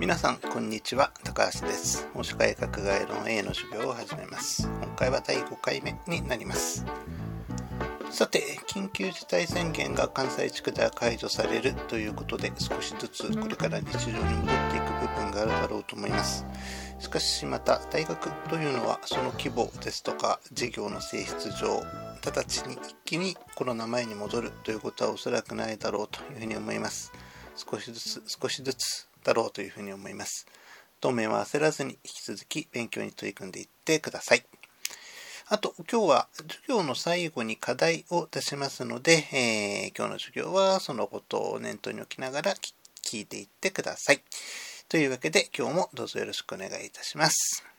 皆さんこんにちは。高橋です。法社会学概論 A の授業を始めます。今回は第5回目になります。さて緊急事態宣言が関西地区では解除されるということで少しずつこれから日常に戻っていく部分があるだろうと思います。しかしまた大学というのはその規模ですとか事業の性質上直ちに一気にコロナ前に戻るということはおそらくないだろうというふうに思います少しずつ少しずつだろうというふうに思います。当面は焦らずに引き続き勉強に取り組んでいってください。あと、今日は授業の最後に課題を出しますので、えー、今日の授業はそのことを念頭に置きながら聞いていってください。というわけで今日もどうぞよろしくお願いいたします。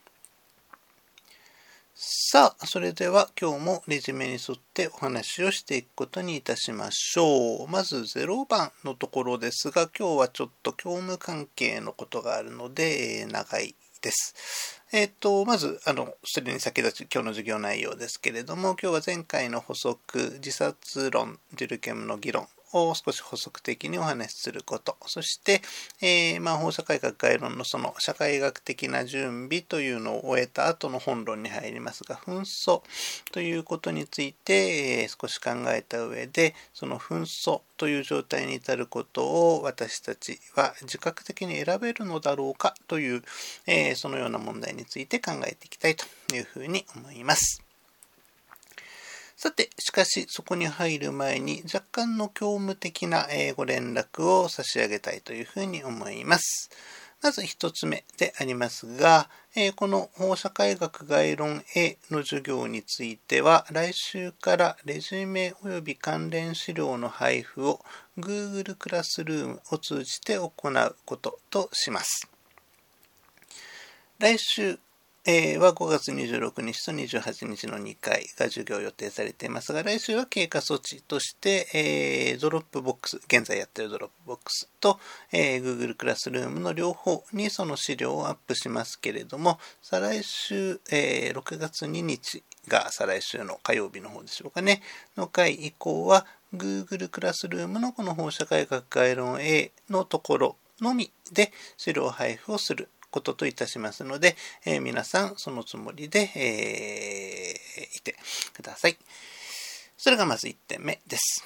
さあ、それでは今日もレジュメに沿ってお話をしていくことにいたしましょう。まず0番のところですが、今日はちょっと教務関係のことがあるので、長いです。えっ、ー、と、まず、あの、それに先立ち今日の授業内容ですけれども、今日は前回の補足、自殺論、ジルケムの議論を少し補足的にお話しすること。そして、えー、まあ、法社会学概論のその社会学的な準備というのを終えた後の本論に入りますが、紛争ということについて、えー、少し考えた上で、その紛争という状態に至ることを私たちは自覚的に選べるのだろうかという、えー、そのような問題について考えていきたいというふうに思います。さて、しかしそこに入る前に若干の教務的なご連絡を差し上げたいというふうに思います。まず一つ目でありますが、この法社会学概論 A の授業については、来週からレジュメ及び関連資料の配布を Google クラスルームを通じて行うこととします。来週えー、は5月26日と28日の2回が授業予定されていますが、来週は経過措置として、えー、ドロップボックス、現在やっている Dropbox と、えー、Google クラスルームの両方にその資料をアップしますけれども、再来週、えー、6月2日が再来週の火曜日の方でしょうかね、の回以降は、Google クラスルームのこの放射改革概論 A のところのみで資料配布をすることといたしますので、えー、皆さんそのつもりで、えー、いてください。それがまず1点目です。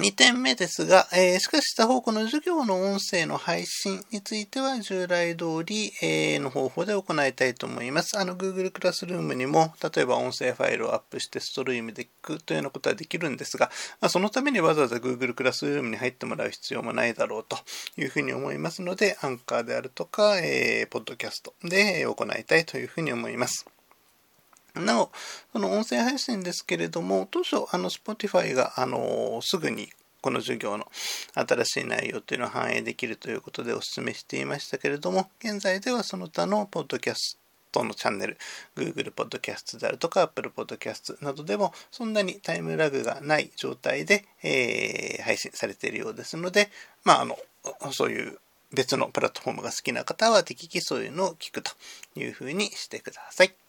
2点目ですが、えー、しかし他方この授業の音声の配信については従来通り、えー、の方法で行いたいと思います。あの Google クラスルームにも例えば音声ファイルをアップしてストリームで聞くというようなことはできるんですが、まあ、そのためにわざわざ Google クラスルームに入ってもらう必要もないだろうというふうに思いますので、アンカーであるとか、えー、ポッドキャストで行いたいというふうに思います。なお、その音声配信ですけれども、当初、あの、Spotify が、あの、すぐにこの授業の新しい内容というのを反映できるということでお勧めしていましたけれども、現在ではその他のポッドキャストのチャンネル、Google Podcast であるとか Apple Podcast などでもそんなにタイムラグがない状態で、えー、配信されているようですので、まあ、あの、そういう別のプラットフォームが好きな方は適宜そういうのを聞くというふうにしてください。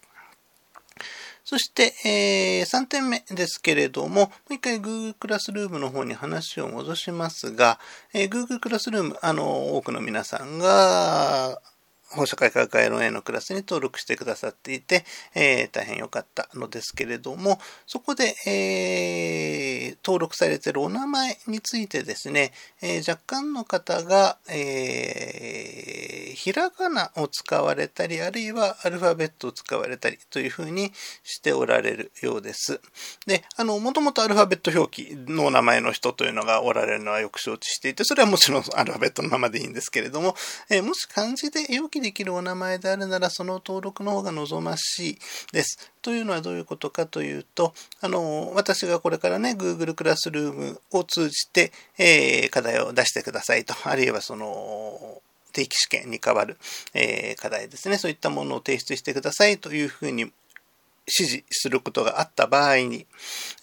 そして、えー、3点目ですけれども、もう一回 Google クラスルームの方に話を戻しますが、えー、Google クラスルーム、あの、多くの皆さんが放射会科学 LA のクラスに登録してくださっていて、えー、大変良かったのですけれども、そこで、えー、登録されているお名前についてですね、えー、若干の方が、えひらがなを使われたり、あるいはアルファベットを使われたりというふうにしておられるようです。で、あの、もともとアルファベット表記のお名前の人というのがおられるのはよく承知していて、それはもちろんアルファベットのままでいいんですけれども、えもし漢字で表記できるお名前であるなら、その登録の方が望ましいです。というのはどういうことかというと、あの、私がこれからね、Google クラスルームを通じて、えー、課題を出してくださいと、あるいはその、定期試験に代わる、えー、課題ですね。そういったものを提出してくださいというふうに指示することがあった場合に、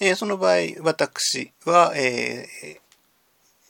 えー、その場合、私は、えー、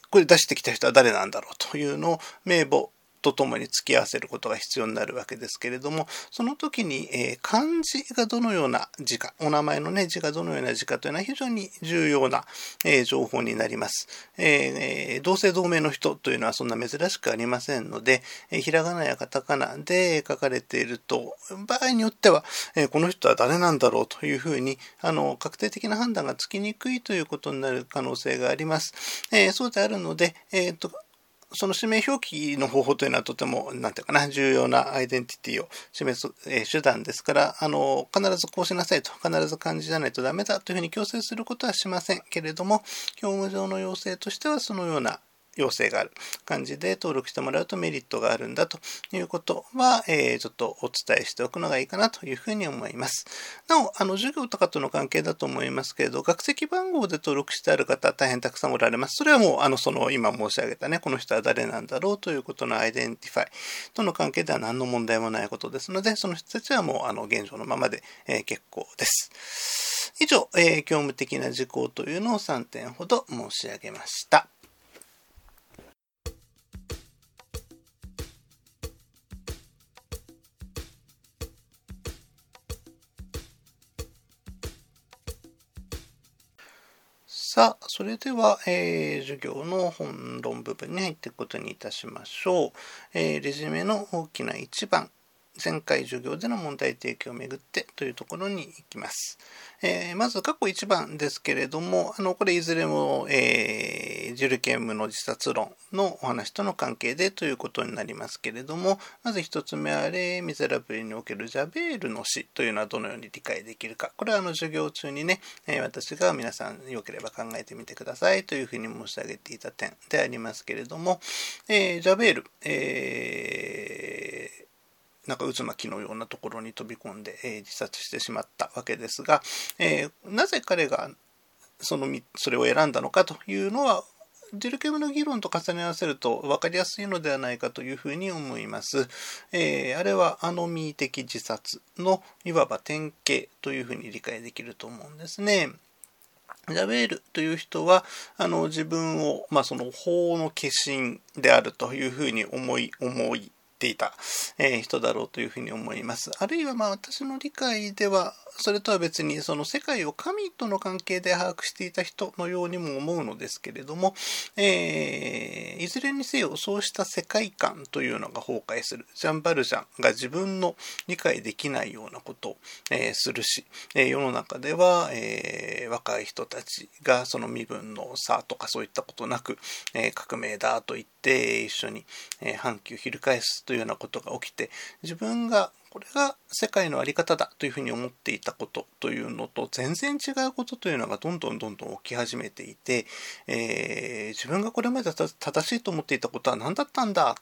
これ出してきた人は誰なんだろうというのを名簿とともに付き合わせることが必要になるわけですけれども、その時に、えー、漢字がどのような字か、お名前のね、字がどのような字かというのは非常に重要な、えー、情報になります。えー、同姓同名の人というのはそんな珍しくありませんので、えひらがなやカタカナで書かれていると、場合によっては、えこの人は誰なんだろうというふうに、あの、確定的な判断がつきにくいということになる可能性があります。えそうであるので、えっ、と、その指名表記の方法というのはとても、なんていうかな、重要なアイデンティティを示す、えー、手段ですから、あの、必ずこうしなさいと、必ず漢字じゃないとダメだというふうに強制することはしませんけれども、業務上の要請としてはそのような要請がある感じで登録してもらうとメリットがあるんだということは、えー、ちょっとお伝えしておくのがいいかなというふうに思います。なお、あの、授業とかとの関係だと思いますけれど、学籍番号で登録してある方大変たくさんおられます。それはもう、あの、その今申し上げたね、この人は誰なんだろうということの identify との関係では何の問題もないことですので、その人たちはもう、あの、現状のままで、えー、結構です。以上、えー、業務的な事項というのを3点ほど申し上げました。さあ、それでは、えー、授業の本論部分に入っていくことにいたしましょう。えー、レジュメの大きな1番、前回授業での問題提起をめぐってというところに行きます。えー、まず過去1番ですけれども、あの、これいずれも、えー、ジュルケンムの自殺論のお話との関係でということになりますけれども、まず1つ目は、レ・ミゼラブルにおけるジャベールの死というのはどのように理解できるか。これはあの授業中にね、え、私が皆さんよければ考えてみてくださいというふうに申し上げていた点でありますけれども、えジャベール、えーなんか渦巻きのようなところに飛び込んで、えー、自殺してしまったわけですが、えー、なぜ彼がそのそれを選んだのかというのはジルケムの議論と重ね合わせると分かりやすいのではないかというふうに思います。えー、あれはアノミー的自殺のいわば典型というふうに理解できると思うんですね。ジャベールという人は、あの、自分を、まあ、その法の化身であるというふうに思い、思い、ていた、え人だろうというふうに思います。あるいはまあ私の理解ではそれとは別にその世界を神との関係で把握していた人のようにも思うのですけれども、えー、いずれにせよそうした世界観というのが崩壊する。ジャン・バルジャンが自分の理解できないようなことを、えー、するし、えー、世の中では、え若い人たちがその身分の差とかそういったことなく、え革命だと言って一緒に、え反旗を翻すというようなことが起きて自分がこれが世界の在り方だというふうに思っていたことというのと全然違うことというのがどんどんどんどん起き始めていて、えー、自分がこれまで正しいと思っていたことは何だったんだ？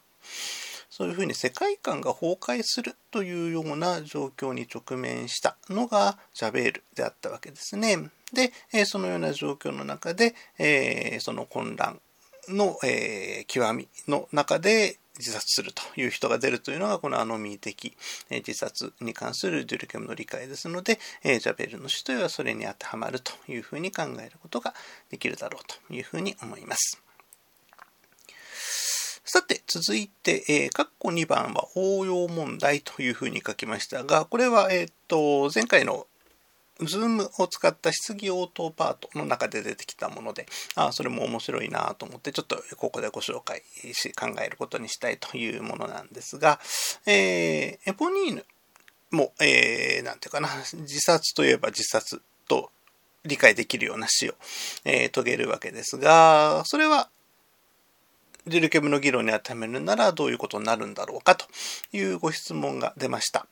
そういうふうに世界観が崩壊するというような状況に直面したのがジャベールであったわけですね。で、そのような状況の中で、えー、その混乱の、えー、極みの中で自殺するという人が出るというのがこのアノミー的自殺に関するデュルケムの理解ですので、ジャベルの死というのはそれに当てはまるというふうに考えることができるだろうというふうに思います。さて、続いて、えー、括弧2番は応用問題というふうに書きましたが、これは、えっ、と、前回の Zoom を使った質疑応答パートの中で出てきたもので、ああそれも面白いなと思って、ちょっとここでご紹介し、考えることにしたいというものなんですが、えー、エポニーヌも、えー、なんていうかな、自殺といえば自殺と理解できるような死を、えー、遂げるわけですが、それはジルケムの議論に当てはめるならどういうことになるんだろうかというご質問が出ました。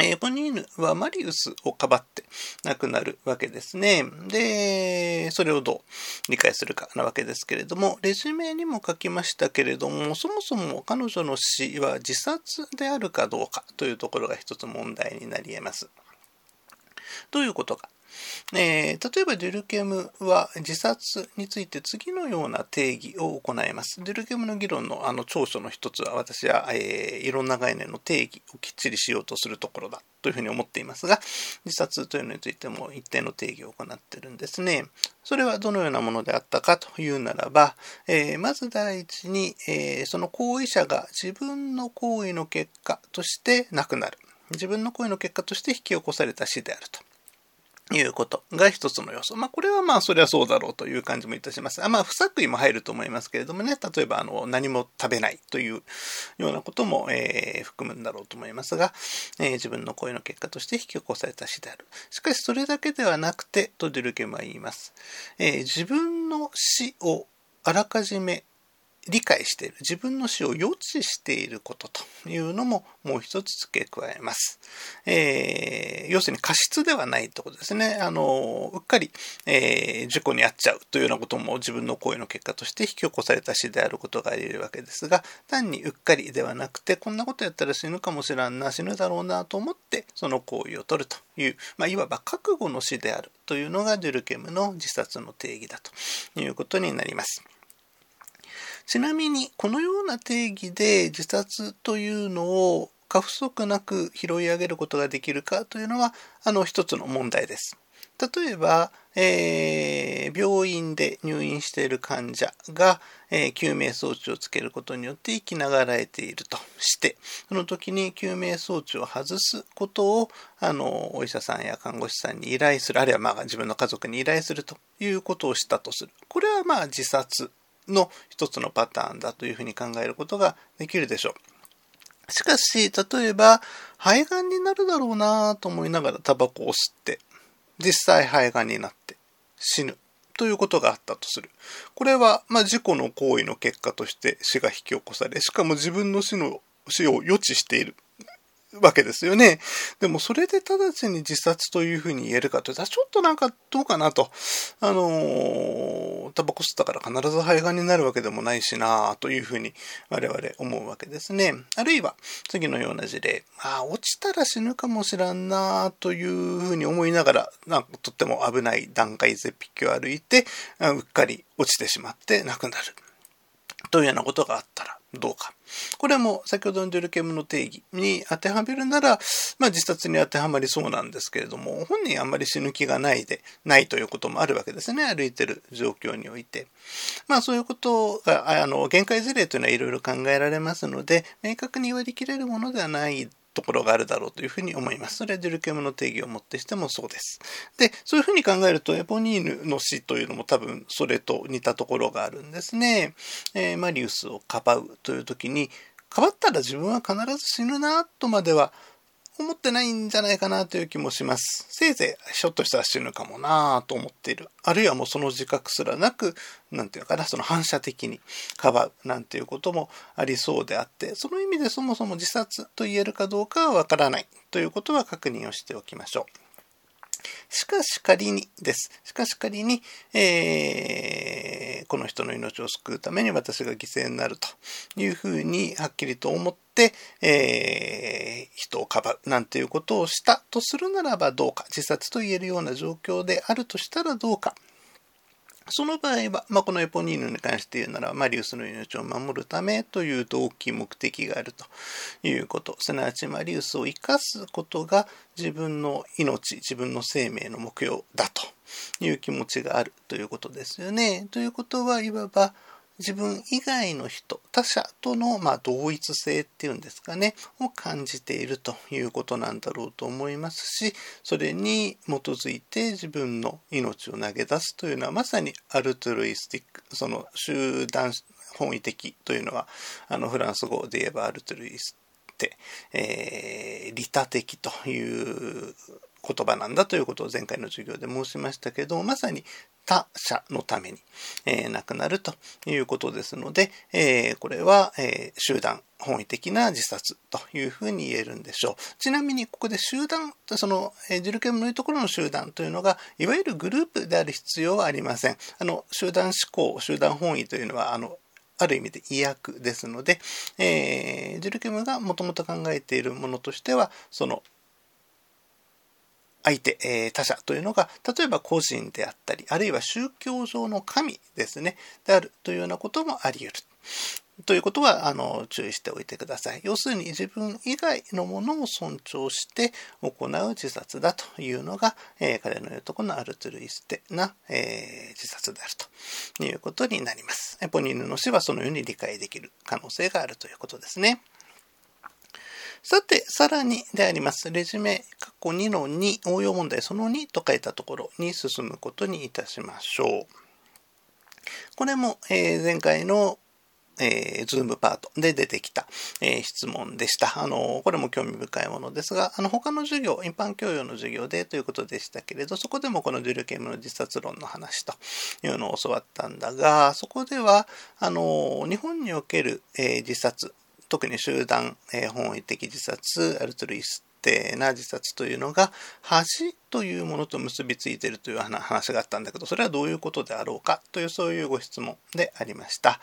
エポニーヌはマリウスをかばって亡くなるわけですね。で、それをどう理解するかなわけですけれども、レジュメにも書きましたけれども、そもそも彼女の死は自殺であるかどうかというところが一つ問題になり得ます。どういうことか。えー、例えばデュルケムは自殺について次のような定義を行います。デュルケムの議論のあの長所の一つは私は、えー、いろんな概念の定義をきっちりしようとするところだというふうに思っていますが、自殺というのについても一定の定義を行っているんですね。それはどのようなものであったかというならば、えー、まず第一に、えその行為者が自分の行為の結果として亡くなる。自分の行為の結果として引き起こされた死であると。いうことが一つの要素。まあ、これはまあ、それはそうだろうという感じもいたします。あまあ、不作為も入ると思いますけれどもね、例えば、あの、何も食べないというようなことも、えー、含むんだろうと思いますが、えー、自分の声の結果として引き起こされた死である。しかし、それだけではなくて、とデュルケムは言います。えー、自分の死をあらかじめ理解している、自分の死を予知していることというのももう一つ付け加えます。えー、要するに過失ではないということですね。あの、うっかり、えー、事故に遭っちゃうというようなことも自分の行為の結果として引き起こされた死であることがあり得るわけですが、単にうっかりではなくて、こんなことやったら死ぬかもしらんな、死ぬだろうなと思って、その行為を取るという、まあ、いわば覚悟の死であるというのがデュルケムの自殺の定義だということになります。ちなみに、このような定義で自殺というのを過不足なく拾い上げることができるかというのは、あの一つの問題です。例えば、えー、病院で入院している患者が、えー、救命装置をつけることによって生きながらえているとして、その時に救命装置を外すことを、あの、お医者さんや看護師さんに依頼する、あるいはまあ自分の家族に依頼するということをしたとする。これはまあ自殺の一つのパターンだというふうに考えることができるでしょう。しかし、例えば、肺がんになるだろうなと思いながらタバコを吸って、実際肺がんになって死ぬということがあったとする。これは、まあ、事故の行為の結果として死が引き起こされ、しかも自分の死の死を予知しているわけですよね。でもそれで直ちに自殺というふうに言えるかというと、ちょっとなんかどうかなと。あのー、タバコ吸ったから必ず肺がんになるわけでもないしなというふうに我々思うわけですね。あるいは次のような事例。ああ、落ちたら死ぬかもしらんなというふうに思いながら、なんかとっても危ない段階絶壁を歩いて、うっかり落ちてしまって亡くなる。というようなことがあったらどうか。これも先ほどのデュルケムの定義に当てはめるなら、まあ自殺に当てはまりそうなんですけれども、本人あんまり死ぬ気がないで、ないということもあるわけですね。歩いてる状況において。まあそういうことが、あの、限界事例というのはいろいろ考えられますので、明確に割り切れるものではないところがあるだろうというふうに思います。それはデュルケムの定義をもってしてもそうです。で、そういうふうに考えると、エポニーヌの死というのも多分それと似たところがあるんですね。えー、マリウスをかばうという時に、かばったら自分は必ず死ぬなとまでは思ってないんじゃないかなという気もします。せいぜいひょっとしたら死ぬかもなぁと思っている。あるいはもうその自覚すらなく、なんていうのかな、その反射的にかばうなんていうこともありそうであって、その意味でそもそも自殺と言えるかどうかはわからないということは確認をしておきましょう。しかし仮にです。しかし仮に、えー、この人の命を救うために私が犠牲になるというふうにはっきりと思って、えー、人をかばうなんていうことをしたとするならばどうか、自殺と言えるような状況であるとしたらどうか。その場合は、まあ、このエポニーヌに関して言うなら、マリウスの命を守るためという動機目的があるということ。すなわちマリウスを生かすことが自分の命、自分の生命の目標だという気持ちがあるということですよね。ということはいわば、自分以外の人、他者との、まあ、同一性っていうんですかね、を感じているということなんだろうと思いますし、それに基づいて自分の命を投げ出すというのはまさにアルトゥルイスティック、その集団本位的というのは、あのフランス語で言えばアルトゥルイステ、えー、利他的という言葉なんだということを前回の授業で申しましたけどまさに他者のために、えー、亡くなるということですので、えー、これは、えー、集団本位的な自殺というふうに言えるんでしょう。ちなみにここで集団、その、えー、ジルケムのいうところの集団というのが、いわゆるグループである必要はありません。あの、集団思考、集団本位というのは、あの、ある意味で意訳ですので、えー、ジルケムがもともと考えているものとしては、その相手、え、他者というのが、例えば個人であったり、あるいは宗教上の神ですね、であるというようなこともあり得る。ということは、あの、注意しておいてください。要するに自分以外のものを尊重して行う自殺だというのが、えー、彼の言うとこのアルトゥルイステな、えー、自殺であるということになります。ポニーヌの死はそのように理解できる可能性があるということですね。さて、さらにであります。レジュメ、過去2の2、応用問題その2と書いたところに進むことにいたしましょう。これも、えー、前回のえー、ズームパートで出てきた、えー、質問でした。あの、これも興味深いものですが、あの、他の授業、一般教養の授業でということでしたけれど、そこでもこのジュルケムの自殺論の話というのを教わったんだが、そこでは、あの、日本における、えー、自殺、特に集団、えー、本位的自殺、アルトルイス定な自殺というのが恥というものと結びついているという話があったんだけど、それはどういうことであろうかというそういうご質問でありました。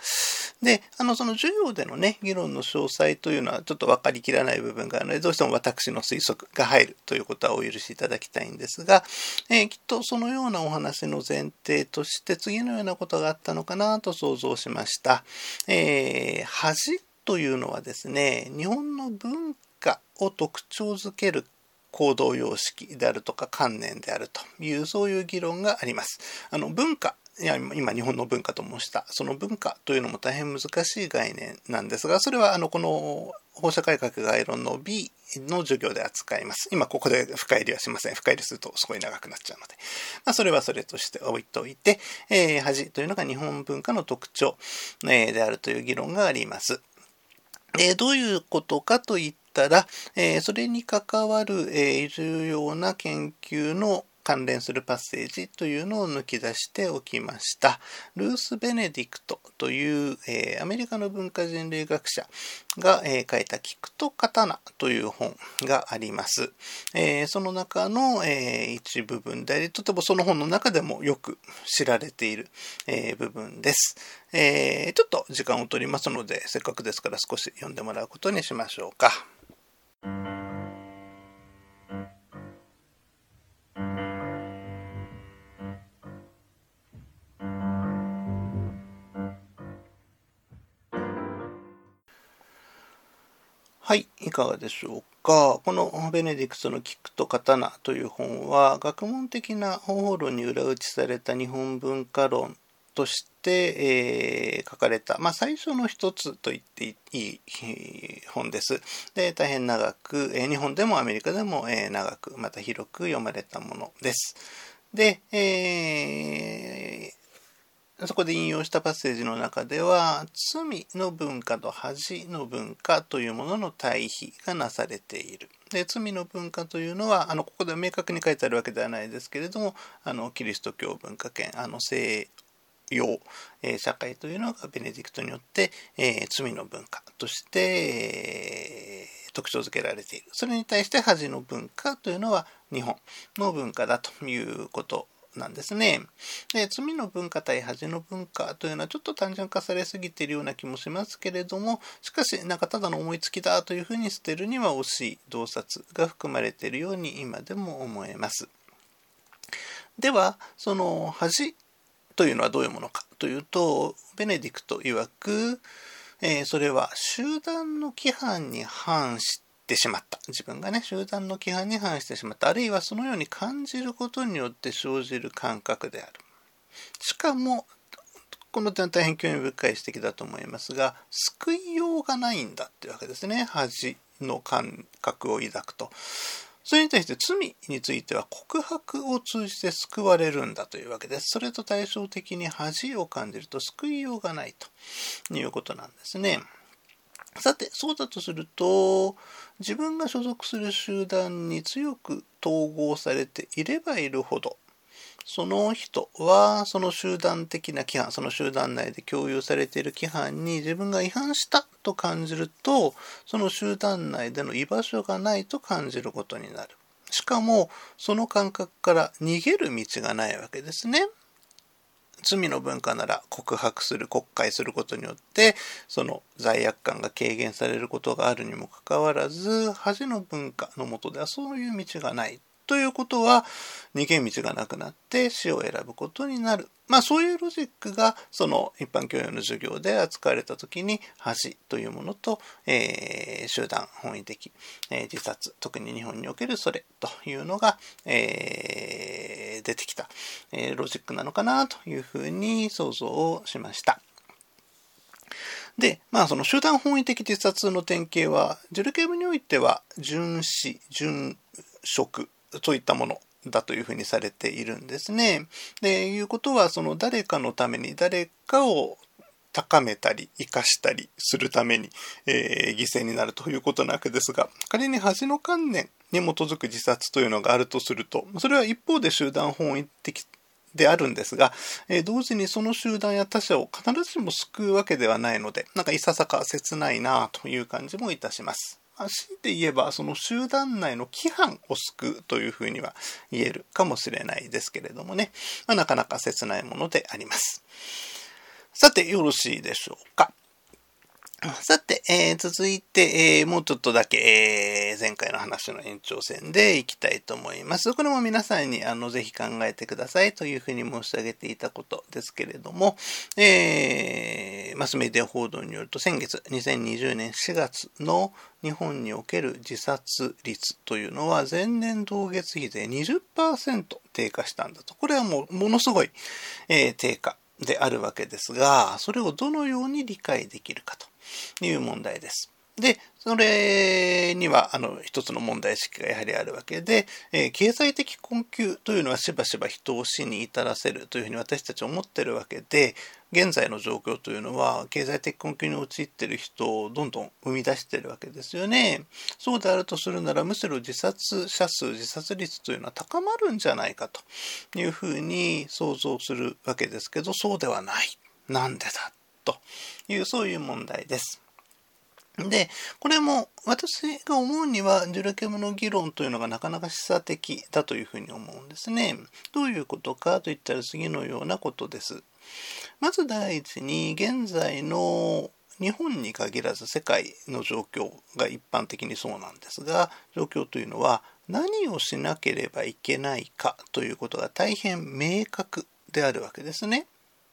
で、あの、その授業でのね、議論の詳細というのはちょっと分かりきらない部分があるので、どうしても私の推測が入るということはお許しいただきたいんですが、えー、きっとそのようなお話の前提として次のようなことがあったのかなと想像しました。えー、恥というのはですね、日本の文化を特徴づける行動様式であるとか観念であるというそういう議論があります。あの文化いや今日本の文化と申したその文化というのも大変難しい概念なんですがそれはあのこの放射改革概論の B の授業で扱います。今ここで深入りはしません。深入りするとすごい長くなっちゃうので。まあ、それはそれとして置いといて、えー、恥というのが日本文化の特徴、えー、であるという議論があります。え、どういうことかといったら、え、それに関わる、え、重要な研究の関連するパッセージというのを抜き出しておきました。ルース・ベネディクトという、えー、アメリカの文化人類学者が、えー、書いた聞くと刀という本があります。えー、その中の、え一部分であり、とてもその本の中でもよく知られている、え部分です。えちょっと時間を取りますので、せっかくですから少し読んでもらうことにしましょうか。はい、いかがでしょうか？このベネディクトの聞くと刀という本は、学問的な方法論に裏打ちされた日本文化論として、えー、書かれた、まあ、最初の一つと言っていい本です。で、大変長く、え、日本でもアメリカでも、え、長く、また広く読まれたものです。で、えそこで引用したパッセージの中では、罪の文化と恥の文化というものの対比がなされている。で罪の文化というのは、あのここで明確に書いてあるわけではないですけれども、あのキリスト教文化圏、あの西洋、えー、社会というのがベネディクトによって、えー、罪の文化として、えー、特徴づけられている。それに対して恥の文化というのは日本の文化だということなんですね。で罪の文化対恥の文化というのはちょっと単純化されすぎているような気もしますけれどもしかしなんかただの思いつきだというふうに捨てるには惜しい洞察が含まれているように今でも思えます。ではその恥というのはどういうものかというとベネディクト曰く、えー、それは集団の規範に反しててしまった。自分がね、集団の規範に反してしまった。あるいはそのように感じることによって生じる感覚である。しかも、この点は大変興味深い指摘だと思いますが、救いようがないんだっていうわけですね。恥の感覚を抱くと。それに対して罪については告白を通じて救われるんだというわけです。それと対照的に恥を感じると救いようがないということなんですね。さて、そうだとすると、自分が所属する集団に強く統合されていればいるほど、その人はその集団的な規範、その集団内で共有されている規範に自分が違反したと感じると、その集団内での居場所がないと感じることになる。しかも、その感覚から逃げる道がないわけですね。罪の文化なら告白する告解することによってその罪悪感が軽減されることがあるにもかかわらず恥の文化のもとではそういう道がないということは、逃げ道がなくなって死を選ぶことになる。まあそういうロジックがその一般教養の授業で扱われた時に恥というものと、えー、集団本位的、えー、自殺特に日本におけるそれというのが、えー、出てきた、えロジックなのかなというふうに想像をしました。で、まあその集団本位的自殺の典型は、ジュルケーブにおいては、殉死、殉職といったものだというふうにされているんですね。で、いうことは、その誰かのために誰かを高めたり、生かしたりするために、えー、犠牲になるということなわけですが、仮に恥の観念に基づく自殺というのがあるとすると、それは一方で集団本位的であるんですが、えー、同時にその集団や他者を必ずしも救うわけではないので、なんかいささか切ないなという感じもいたします。強いて言えば、その集団内の規範を救うというふうには言えるかもしれないですけれどもね、まあ、なかなか切ないものであります。さて、よろしいでしょうか。さて、えー、続いて、えー、もうちょっとだけ、えー、前回の話の延長線でいきたいと思います。これも皆さんにあのぜひ考えてくださいというふうに申し上げていたことですけれども、え、マスメディア報道によると先月2020年4月の日本における自殺率というのは前年同月比で20%低下したんだと。これはもうものすごい、え、低下であるわけですが、それをどのように理解できるかと。いう問題です。で、それには、あの、一つの問題意識がやはりあるわけで、えー、経済的困窮というのはしばしば人を死に至らせるというふうに私たち思ってるわけで、現在の状況というのは、経済的困窮に陥っている人をどんどん生み出しているわけですよね。そうであるとするなら、むしろ自殺者数、自殺率というのは高まるんじゃないかというふうに想像するわけですけど、そうではない。なんでだという、そういう問題です。で、これも私が思うには、ジュラケムの議論というのがなかなか示唆的だというふうに思うんですね。どういうことかといったら次のようなことです。まず第一に、現在の日本に限らず世界の状況が一般的にそうなんですが、状況というのは何をしなければいけないかということが大変明確であるわけですね。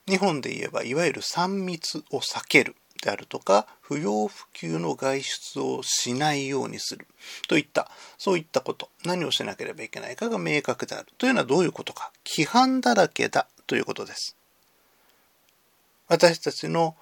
日本で言えばいわゆる3密を避けるであるとか不要不急の外出をしないようにするといったそういったこと。何をしなければいけないかが明確である。というのはどういうことか。規範だらけだということです。私たちの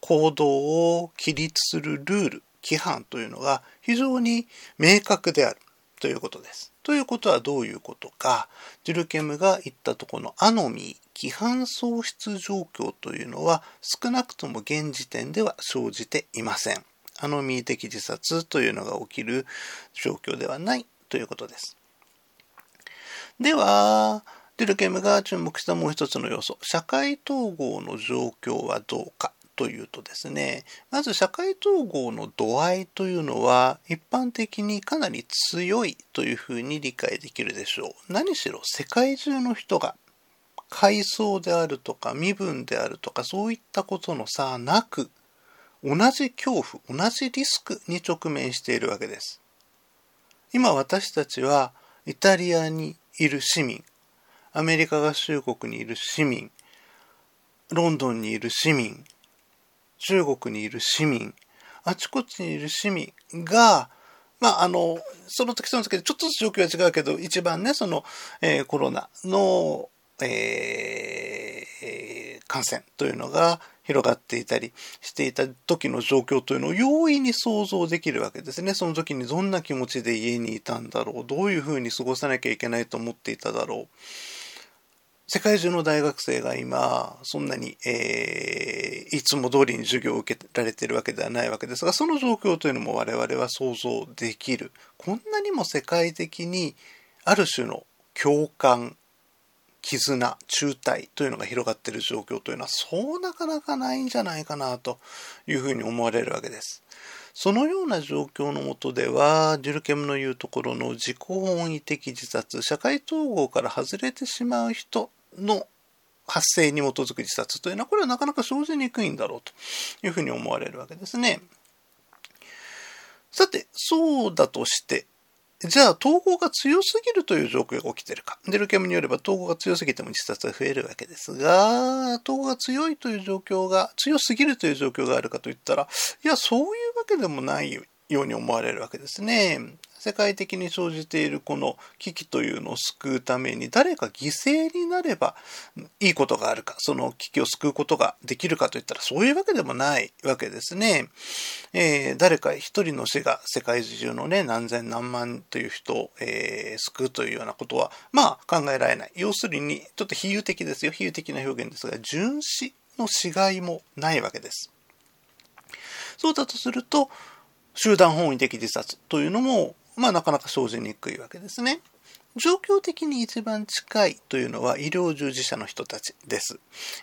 行動を規律するルール規範というのが非常に明確である。ということです。ということはどういうことか、ジュルケムが言ったとこのアノミー、規範喪失状況というのは少なくとも現時点では生じていません。アノミー的自殺というのが起きる状況ではないということです。では、デュルケムが注目したもう一つの要素、社会統合の状況はどうかというとですね、まず社会統合の度合いというのは一般的にかなり強いというふうに理解できるでしょう。何しろ世界中の人が階層であるとか身分であるとかそういったことの差なく同じ恐怖、同じリスクに直面しているわけです。今私たちはイタリアにいる市民、アメリカ合衆国にいる市民、ロンドンにいる市民、中国にいる市民、あちこちにいる市民が、まあ、あの、その時その時でちょっとずつ状況は違うけど、一番ね、その、えー、コロナの、えー、感染というのが広がっていたりしていた時の状況というのを容易に想像できるわけですね。その時にどんな気持ちで家にいたんだろう。どういうふうに過ごさなきゃいけないと思っていただろう。世界中の大学生が今、そんなに、えー、いつも通りに授業を受けられているわけではないわけですが、その状況というのも我々は想像できる。こんなにも世界的にある種の共感、絆、中退というのが広がっている状況というのは、そうなかなかないんじゃないかなというふうに思われるわけです。そのような状況のもとでは、デュルケムの言うところの自己本位的自殺、社会統合から外れてしまう人の発生に基づく自殺というのは、これはなかなか生じにくいんだろうというふうに思われるわけですね。さて、そうだとして、じゃあ統合が強すぎるという状況が起きてるか。デルケムによれば統合が強すぎても自殺が増えるわけですが、統合が強いという状況が、強すぎるという状況があるかといったら、いや、そういうわけでもないように思われるわけですね。世界的に生じているこの危機というのを救うために誰か犠牲になればいいことがあるか、その危機を救うことができるかといったらそういうわけでもないわけですね。えー、誰か一人の死が世界中のね、何千何万という人を、えー、救うというようなことは、まあ考えられない。要するに、ちょっと比喩的ですよ。比喩的な表現ですが、純死の死骸もないわけです。そうだとすると、集団本位的自殺というのもまあなかなか生じにくいわけですね。状況的に一番近いというのは医療従事者の人たちです。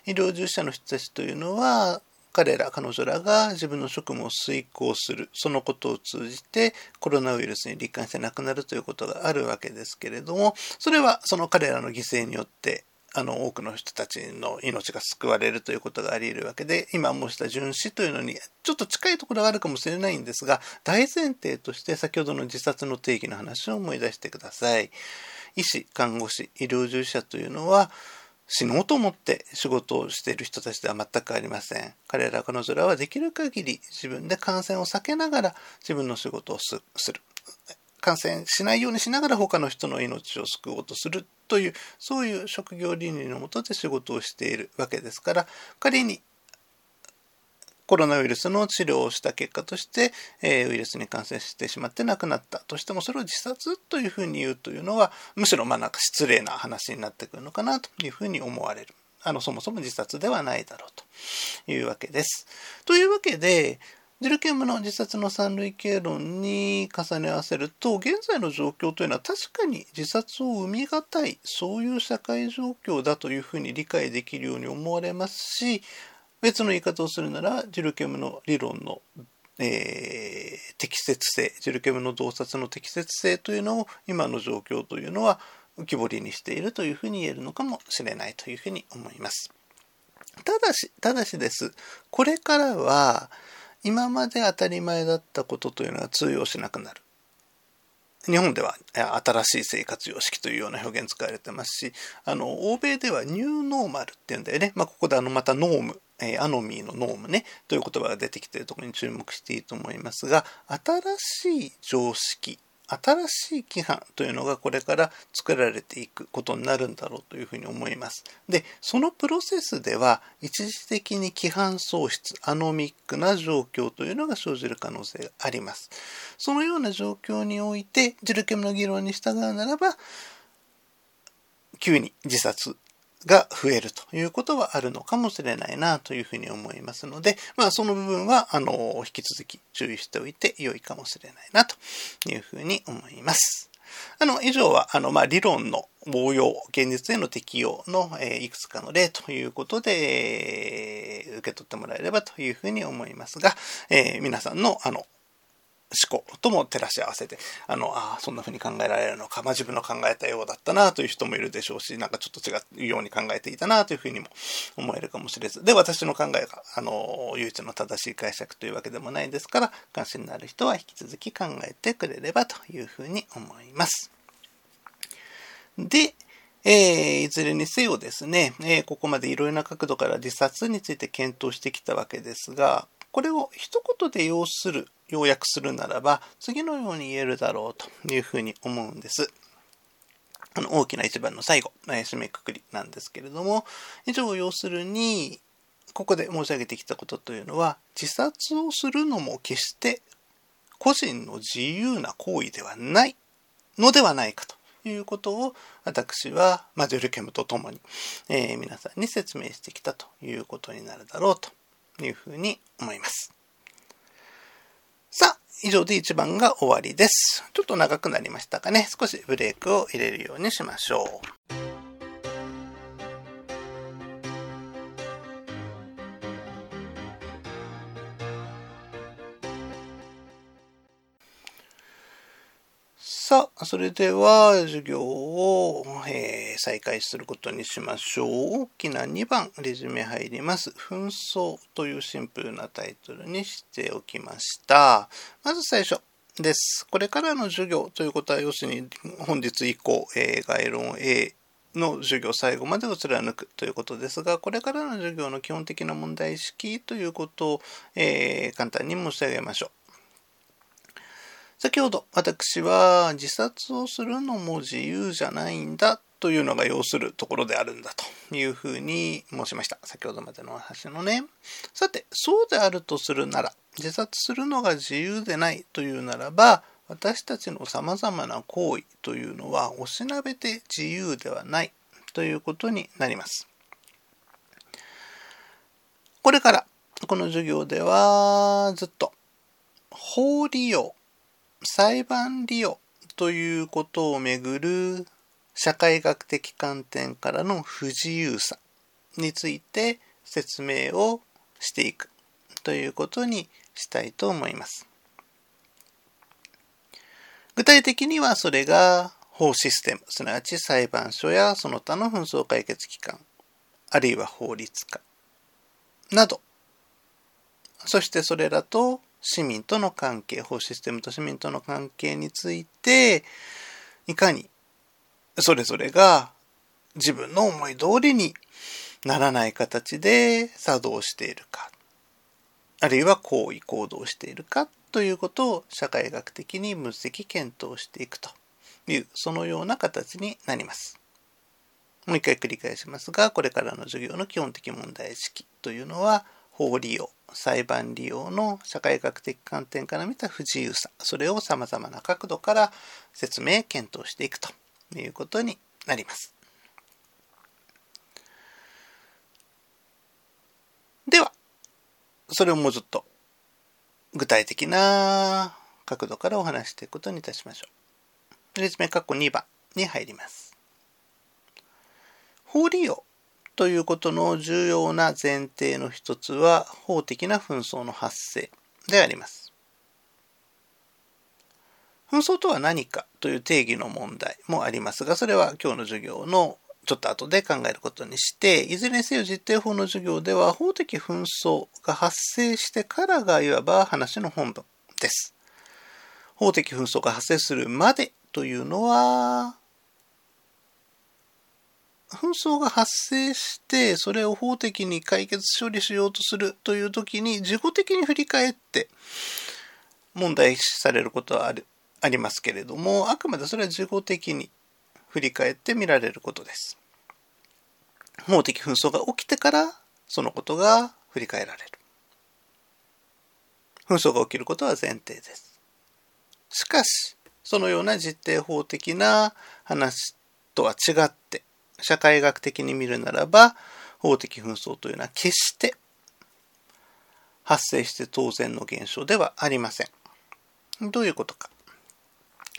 医療従事者の人たちというのは彼ら、彼女らが自分の職務を遂行する、そのことを通じてコロナウイルスに罹患して亡くなるということがあるわけですけれども、それはその彼らの犠牲によってあの多くの人たちの命が救われるということがあり得るわけで今申した殉死というのにちょっと近いところがあるかもしれないんですが大前提として先ほどの自殺の定義の話を思い出してください。医師看護師医療従事者というのは死のうと思って仕事をしている人たちでは全くありません。彼ら彼女らはできる限り自分で感染を避けながら自分の仕事をする。感染しないようにしながら他の人の命を救おうとするというそういう職業倫理のもとで仕事をしているわけですから仮にコロナウイルスの治療をした結果として、えー、ウイルスに感染してしまって亡くなったとしてもそれを自殺というふうに言うというのはむしろまあなんか失礼な話になってくるのかなというふうに思われる。あのそもそも自殺ではないだろうというわけです。というわけでデルケムの自殺の三類経論に重ね合わせると現在の状況というのは確かに自殺を生みがたいそういう社会状況だというふうに理解できるように思われますし別の言い方をするならジルケムの理論の、えー、適切性ジルケムの洞察の適切性というのを今の状況というのは浮き彫りにしているというふうに言えるのかもしれないというふうに思います。ただし、ただしです。これからは、今まで当たり前だったことというのは通用しなくなる。日本では新しい生活様式というような表現使われてますし、あの、欧米ではニューノーマルっていうんだよね。まあ、ここであの、またノーム、えー、アノミーのノームね、という言葉が出てきているところに注目していいと思いますが、新しい常識新しい規範というのがこれから作られていくことになるんだろうというふうに思います。で、そのプロセスでは一時的に規範喪失、アノミックな状況というのが生じる可能性があります。そのような状況において、ジルケムの議論に従うならば、急に自殺が増えるということはあるのかもしれないなというふうに思いますので、まあその部分は、あの、引き続き注意しておいて良いかもしれないなというふうに思います。あの、以上は、あの、まあ、理論の応用、現実への適用の、えー、いくつかの例ということで、えー、受け取ってもらえればというふうに思いますが、えー、皆さんの、あの、思考とも照らし合わせて、あの、ああ、そんな風に考えられるのか、まあ自分の考えたようだったなという人もいるでしょうし、なんかちょっと違うように考えていたなというふうにも思えるかもしれず。で、私の考えが、あの、唯一の正しい解釈というわけでもないですから、関心のある人は引き続き考えてくれればというふうに思います。で、えー、いずれにせよですね、えー、ここまでいろいろな角度から自殺について検討してきたわけですが、これを一言で要する、要約するならば、次のように言えるだろうというふうに思うんです。あの大きな一番の最後、え、締めくくりなんですけれども、以上要するに、ここで申し上げてきたことというのは、自殺をするのも決して個人の自由な行為ではないのではないかということを私は、マジョルケムと共に、えー、皆さんに説明してきたということになるだろうというふうに思います。さあ、以上で1番が終わりです。ちょっと長くなりましたかね。少しブレイクを入れるようにしましょう。それでは授業を、えー、再開することにしましょう。大きな2番、レジュメ入ります。紛争というシンプルなタイトルにしておきました。まず最初、です。これからの授業ということは、要するに本日以降、えー、概論 A の授業最後までを貫くということですが、これからの授業の基本的な問題意識ということを、えー、簡単に申し上げましょう。先ほど私は自殺をするのも自由じゃないんだというのが要するところであるんだというふうに申しました。先ほどまでの話のね。さて、そうであるとするなら、自殺するのが自由でないというならば、私たちの様々な行為というのはおしなべて自由ではないということになります。これからこの授業ではずっと法利用、裁判利用ということをめぐる社会学的観点からの不自由さについて説明をしていくということにしたいと思います。具体的にはそれが法システム、すなわち裁判所やその他の紛争解決機関、あるいは法律家など、そしてそれらと市民との関係、法システムと市民との関係について、いかにそれぞれが自分の思い通りにならない形で作動しているか、あるいは行為行動しているかということを社会学的に分析検討していくというそのような形になります。もう一回繰り返しますがこれからの授業の基本的問題意識というのは法利用裁判利用の社会学的観点から見た不自由さそれをさまざまな角度から説明検討していくということになります。ではそれをもうちょっと具体的な角度からお話していくことにいたしましょう。説明括弧2番に入ります。法利用ということの重要な前提の一つは法的な紛争の発生であります。紛争とは何かという定義の問題もありますが、それは今日の授業のちょっと後で考えることにして、いずれにせよ実定法の授業では法的紛争が発生してからがいわば話の本文です。法的紛争が発生するまでというのは、紛争が発生してそれを法的に解決処理しようとするという時に自己的に振り返って問題視されることはあるありますけれどもあくまでそれは自己的に振り返って見られることです。法的紛争が起きてからそのことが振り返られる。紛争が起きることは前提です。しかし、そのような実定法的な話とは違って、社会学的に見るならば、法的紛争というのは決して発生して当然の現象ではありません。どういうことか。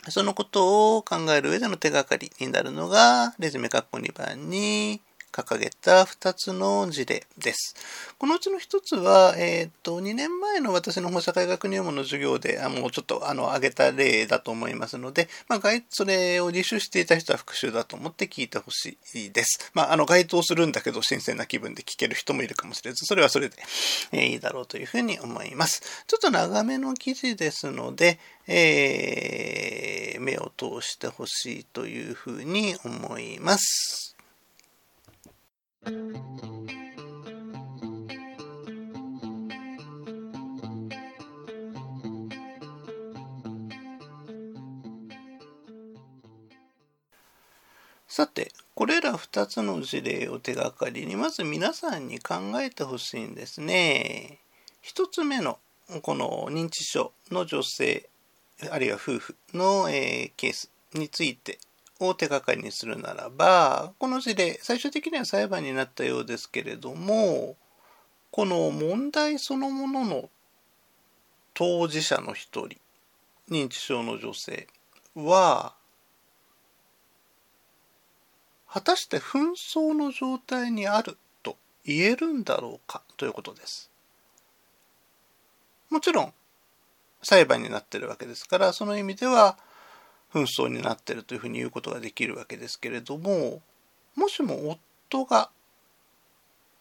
そのことを考える上での手がかりになるのが、レズメ括弧2番に掲げた2つの事例です。このうちの1つは、えっ、ー、と、2年前の私の放射会学入門の授業で、あもうちょっと、あの、挙げた例だと思いますので、まあ、それを履修していた人は復習だと思って聞いてほしいです。まあ、あの、該当するんだけど、新鮮な気分で聞ける人もいるかもしれず、それはそれで、え、いいだろうというふうに思います。ちょっと長めの記事ですので、えー、目を通してほしいというふうに思います。さて、これら2つの事例を手がかりに、まず皆さんに考えてほしいんですね。1つ目の、この認知症の女性、あるいは夫婦の、えー、ケースについてを手がかりにするならば、この事例、最終的には裁判になったようですけれども、この問題そのものの当事者の一人、認知症の女性は、果たして紛争の状態にあると言えるんだろうかということです。もちろん裁判になってるわけですからその意味では紛争になってるというふうに言うことができるわけですけれどももしも夫が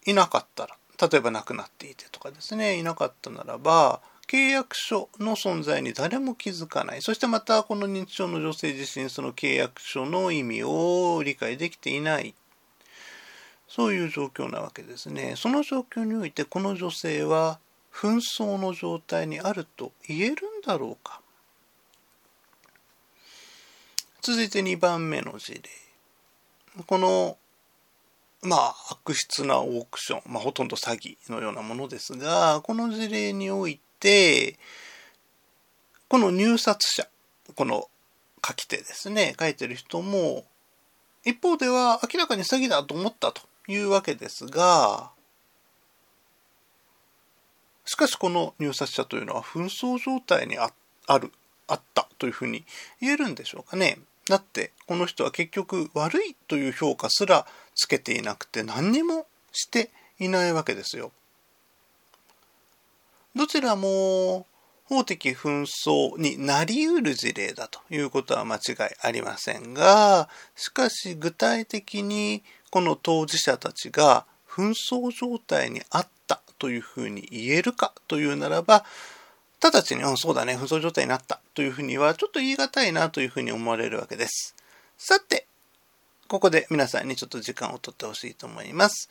いなかったら例えば亡くなっていてとかですねいなかったならば契約書の存在に誰も気づかない。そしてまたこの認知症の女性自身その契約書の意味を理解できていない。そういう状況なわけですね。その状況においてこの女性は紛争の状態にあると言えるんだろうか。続いて2番目の事例。このまあ、悪質なオークション、まあ、ほとんど詐欺のようなものですが、この事例において、この入札者、この書き手ですね、書いてる人も、一方では明らかに詐欺だと思ったというわけですが、しかしこの入札者というのは紛争状態にある、あったというふうに言えるんでしょうかね。だってこの人は結局悪いという評価すらつけていなくて何にもしていないわけですよ。どちらも法的紛争になりうる事例だということは間違いありませんが、しかし具体的にこの当事者たちが紛争状態にあったというふうに言えるかというならば、直ちに、うん、そうだね、紛争状態になったというふうには、ちょっと言い難いなというふうに思われるわけです。さて、ここで皆さんにちょっと時間をとってほしいと思います。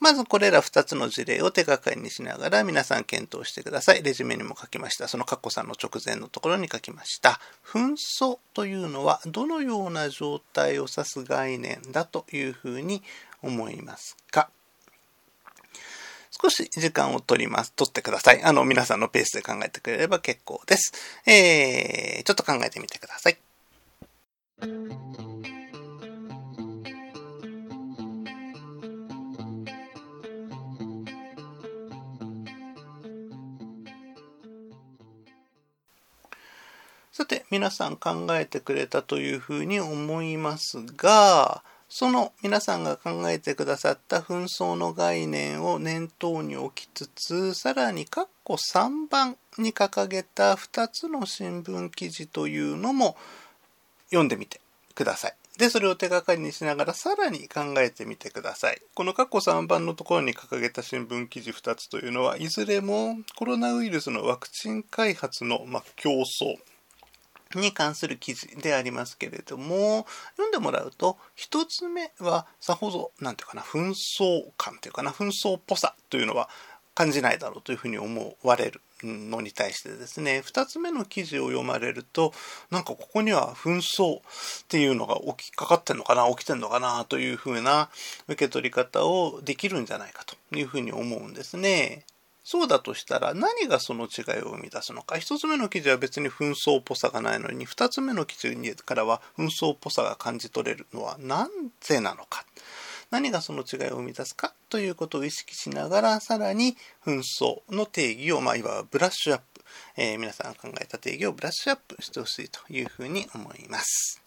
まずこれら2つの事例を手がかりにしながら皆さん検討してください。レジュメにも書きました。そのカッコさんの直前のところに書きました。紛争というのはどのような状態を指す概念だというふうに思いますか？少し時間を取ります。取ってください。あの、皆さんのペースで考えてくれれば結構です。えー、ちょっと考えてみてください。さて、皆さん考えてくれたというふうに思いますが、その皆さんが考えてくださった紛争の概念を念頭に置きつつ、さらに括弧3番に掲げた2つの新聞記事というのも読んでみてください。で、それを手がかりにしながらさらに考えてみてください。この括弧3番のところに掲げた新聞記事2つというのは、いずれもコロナウイルスのワクチン開発の、ま競争、に関する記事でありますけれども、読んでもらうと、一つ目はさほど、なんていうかな、紛争感というかな、紛争っぽさというのは感じないだろうというふうに思われるのに対してですね、二つ目の記事を読まれると、なんかここには紛争っていうのが起きかかってんのかな、起きてんのかなというふうな受け取り方をできるんじゃないかというふうに思うんですね。そうだとしたら何がその違いを生み出すのか。一つ目の記事は別に紛争っぽさがないのに、二つ目の記事からは紛争っぽさが感じ取れるのはなぜなのか。何がその違いを生み出すかということを意識しながら、さらに紛争の定義を、まあ、いわばブラッシュアップ、えー、皆さんが考えた定義をブラッシュアップしてほしいというふうに思います。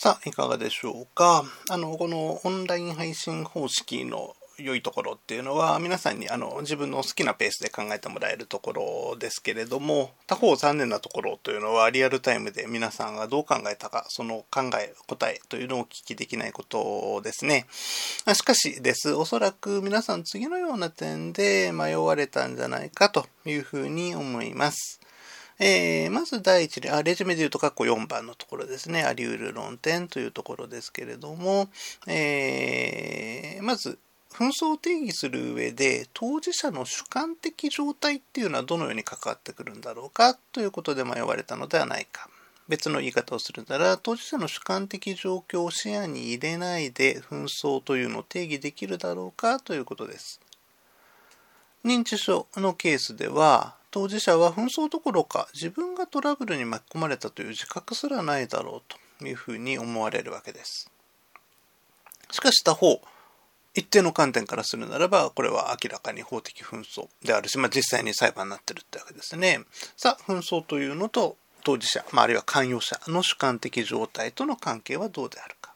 さあ、いかがでしょうか。あの、このオンライン配信方式の良いところっていうのは皆さんにあの自分の好きなペースで考えてもらえるところですけれども他方残念なところというのはリアルタイムで皆さんがどう考えたかその考え答えというのをお聞きできないことですね。しかしです。おそらく皆さん次のような点で迷われたんじゃないかというふうに思います。えー、まず第一例、あ、レジュメで言うと、括弧4番のところですね。あり得る論点というところですけれども、えー、まず、紛争を定義する上で、当事者の主観的状態っていうのはどのように関わってくるんだろうか？ということで迷われたのではないか。別の言い方をするなら、当事者の主観的状況を視野に入れないで紛争というのを定義できるだろうか？ということです。認知症のケースでは、当事者は紛争どころか自分がトラブルに巻き込まれたという自覚すらないだろうというふうに思われるわけです。しかし他方、一定の観点からするならば、これは明らかに法的紛争であるし、まあ、実際に裁判になってるってわけですね。さあ、紛争というのと当事者、まあ、あるいは関与者の主観的状態との関係はどうであるか。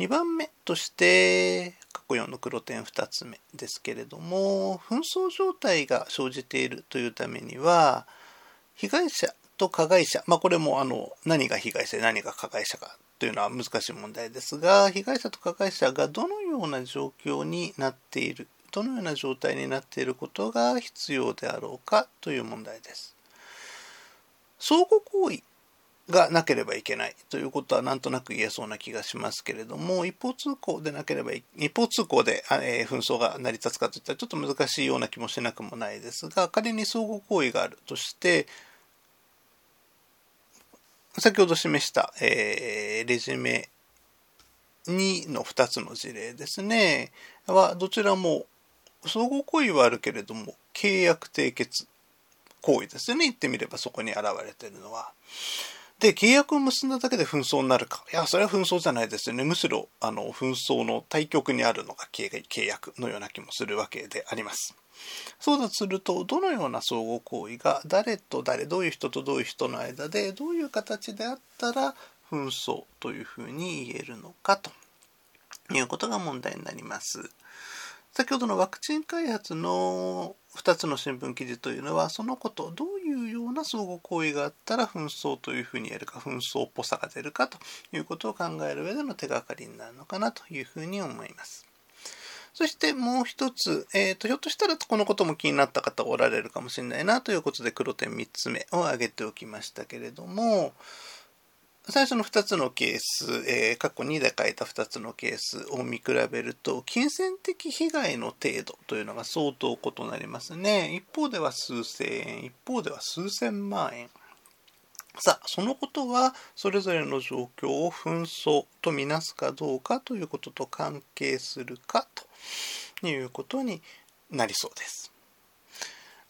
2番目として、過去4の黒点2つ目ですけれども紛争状態が生じているというためには被害者と加害者、まあ、これもあの何が被害者で何が加害者かというのは難しい問題ですが被害者と加害者がどのような状況になっているどのような状態になっていることが必要であろうかという問題です。相互行為がなければいけないということはなんとなく言えそうな気がしますけれども一方通行でなければ一方通行で、え紛争が成り立つかといったらちょっと難しいような気もしなくもないですが仮に相互行為があるとして先ほど示した、えー、レジュメ2の2つの事例ですねはどちらも相互行為はあるけれども契約締結行為ですよね言ってみればそこに現れているのは。で、契約を結んだだけで紛争になるか。いや、それは紛争じゃないですよね。むしろ、あの、紛争の対極にあるのが契約のような気もするわけであります。そうだとすると、どのような相互行為が誰と誰、どういう人とどういう人の間で、どういう形であったら紛争というふうに言えるのかということが問題になります。先ほどのワクチン開発の2つの新聞記事というのはそのことどういうような相互行為があったら紛争というふうにやるか紛争っぽさが出るかということを考える上での手がかりになるのかなというふうに思います。そしてもう一つ、えーと、ひょっとしたらこのことも気になった方おられるかもしれないなということで黒点3つ目を挙げておきましたけれども、最初の2つのケース、えー、過去2で書いた2つのケースを見比べると、金銭的被害の程度というのが相当異なりますね。一方では数千円、一方では数千万円。さあ、そのことは、それぞれの状況を紛争とみなすかどうかということと関係するかということになりそうです。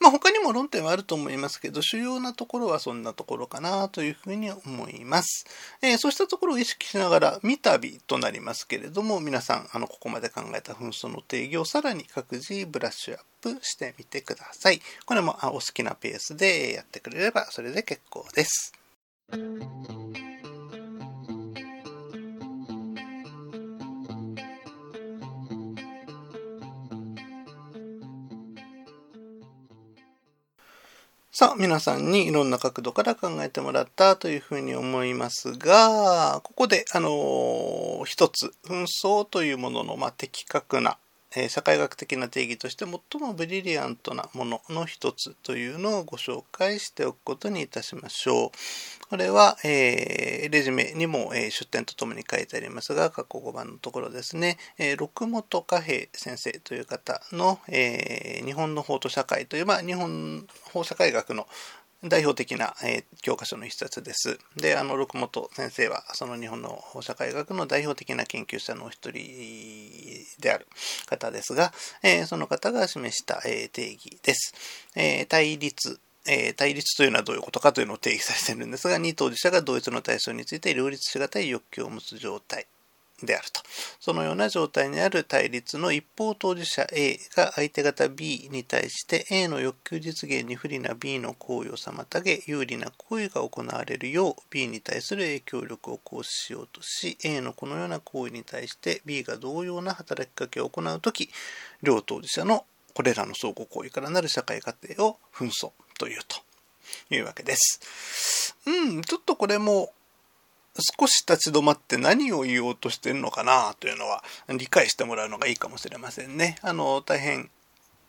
まあ、他にも論点はあると思いますけど、主要なところはそんなところかなというふうに思います。えー、そうしたところを意識しながら、見旅となりますけれども、皆さん、あの、ここまで考えた紛争の定義をさらに各自ブラッシュアップしてみてください。これもあお好きなペースでやってくれれば、それで結構です。さあ、皆さんにいろんな角度から考えてもらったというふうに思いますが、ここで、あのー、一つ、紛争というものの、まあ、的確なえ社会学的な定義として最もブリリアントなものの一つというのをご紹介しておくことにいたしましょう。これは、えー、レジュメにも、えー、出典とともに書いてありますが、過去5番のところですね、えー、六本貨幣先生という方の、えー、日本の法と社会という、まあ、日本法社会学の代表的な、えー、教科書の一冊です。で、あの、六本先生は、その日本の社会学の代表的な研究者のお一人である方ですが、えー、その方が示した、えー、定義です。え対立、え対立というのはどういうことかというのを定義されているんですが、二当事者が同一の対象について両立しがたい欲求を持つ状態。であると。そのような状態にある対立の一方当事者 A が相手方 B に対して A の欲求実現に不利な B の行為を妨げ有利な行為が行われるよう B に対する影響力を行使しようとし A のこのような行為に対して B が同様な働きかけを行うとき両当事者のこれらの相互行為からなる社会過程を紛争というというわけです。うん、ちょっとこれも少し立ち止まって何を言おうとしてるのかなというのは理解してもらうのがいいかもしれませんね。あの、大変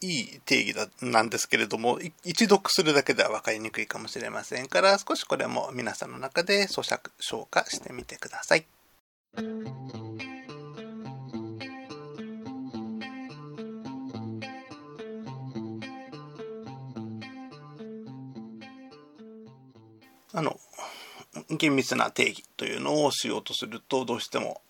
いい定義だなんですけれども、一読するだけでは分かりにくいかもしれませんから、少しこれも皆さんの中で咀嚼、消化してみてください。あの、厳密な定義というのをしようとするとどうしても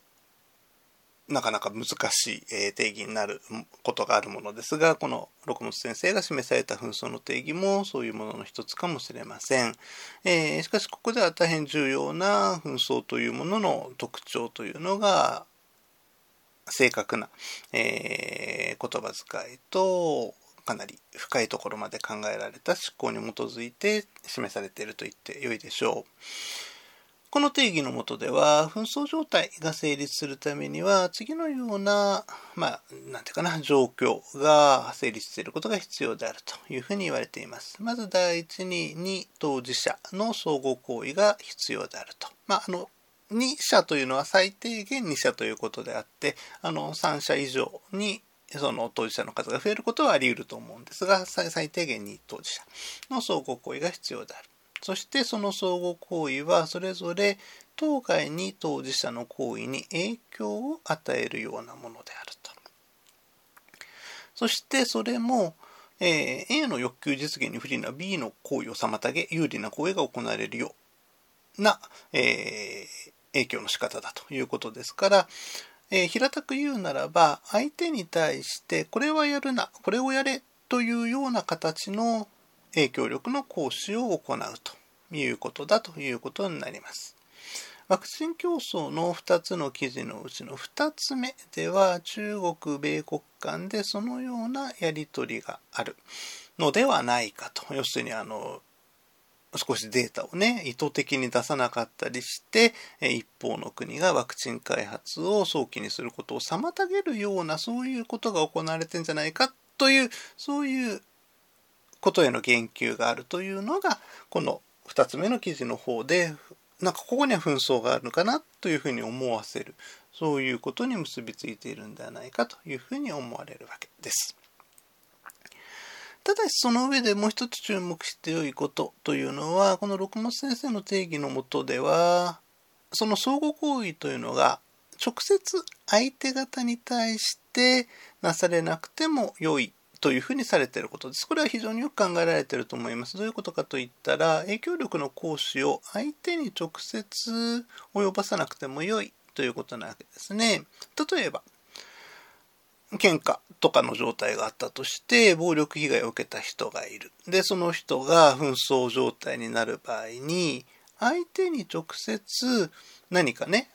なかなか難しい定義になることがあるものですがこの六本先生が示された紛争の定義もそういうものの一つかもしれません、えー、しかしここでは大変重要な紛争というものの特徴というのが正確な、えー、言葉遣いとかなり深いところまで考えられた思考に基づいて示されていると言ってよいでしょう。この定義のもとでは、紛争状態が成立するためには、次のような、まあ、なんていうかな、状況が成立していることが必要であるというふうに言われています。まず第一に、2当事者の相互行為が必要であると。まあ、あの、2社というのは最低限2社ということであって、あの、3社以上にその当事者の数が増えることはあり得ると思うんですが、最低限に当事者の相互行為が必要である。そしてその相互行為はそれぞれ当該に当事者の行為に影響を与えるようなものであると。そしてそれも、えー、A の欲求実現に不利な B の行為を妨げ有利な行為が行われるような、えー、影響の仕方だということですから、えー、平たく言うならば相手に対してこれはやるなこれをやれというような形の影響力の行使を行うということだということになります。ワクチン競争の2つの記事のうちの2つ目では中国、米国間でそのようなやり取りがあるのではないかと。要するにあの少しデータをね、意図的に出さなかったりして、一方の国がワクチン開発を早期にすることを妨げるような、そういうことが行われてんじゃないかという、そういうことへの言及があるというのが、この2つ目の記事の方で、なんかここには紛争があるのかなというふうに思わせる、そういうことに結びついているんではないかというふうに思われるわけです。ただしその上でもう一つ注目して良いことというのは、この六本先生の定義のもとでは、その相互行為というのが直接相手方に対してなされなくても良いというふうにされていることです。これは非常によく考えられていると思います。どういうことかといったら、影響力の行使を相手に直接及ばさなくても良いということなわけですね。例えば、喧嘩とかの状態があったとして、暴力被害を受けた人がいる。で、その人が紛争状態になる場合に、相手に直接何かね、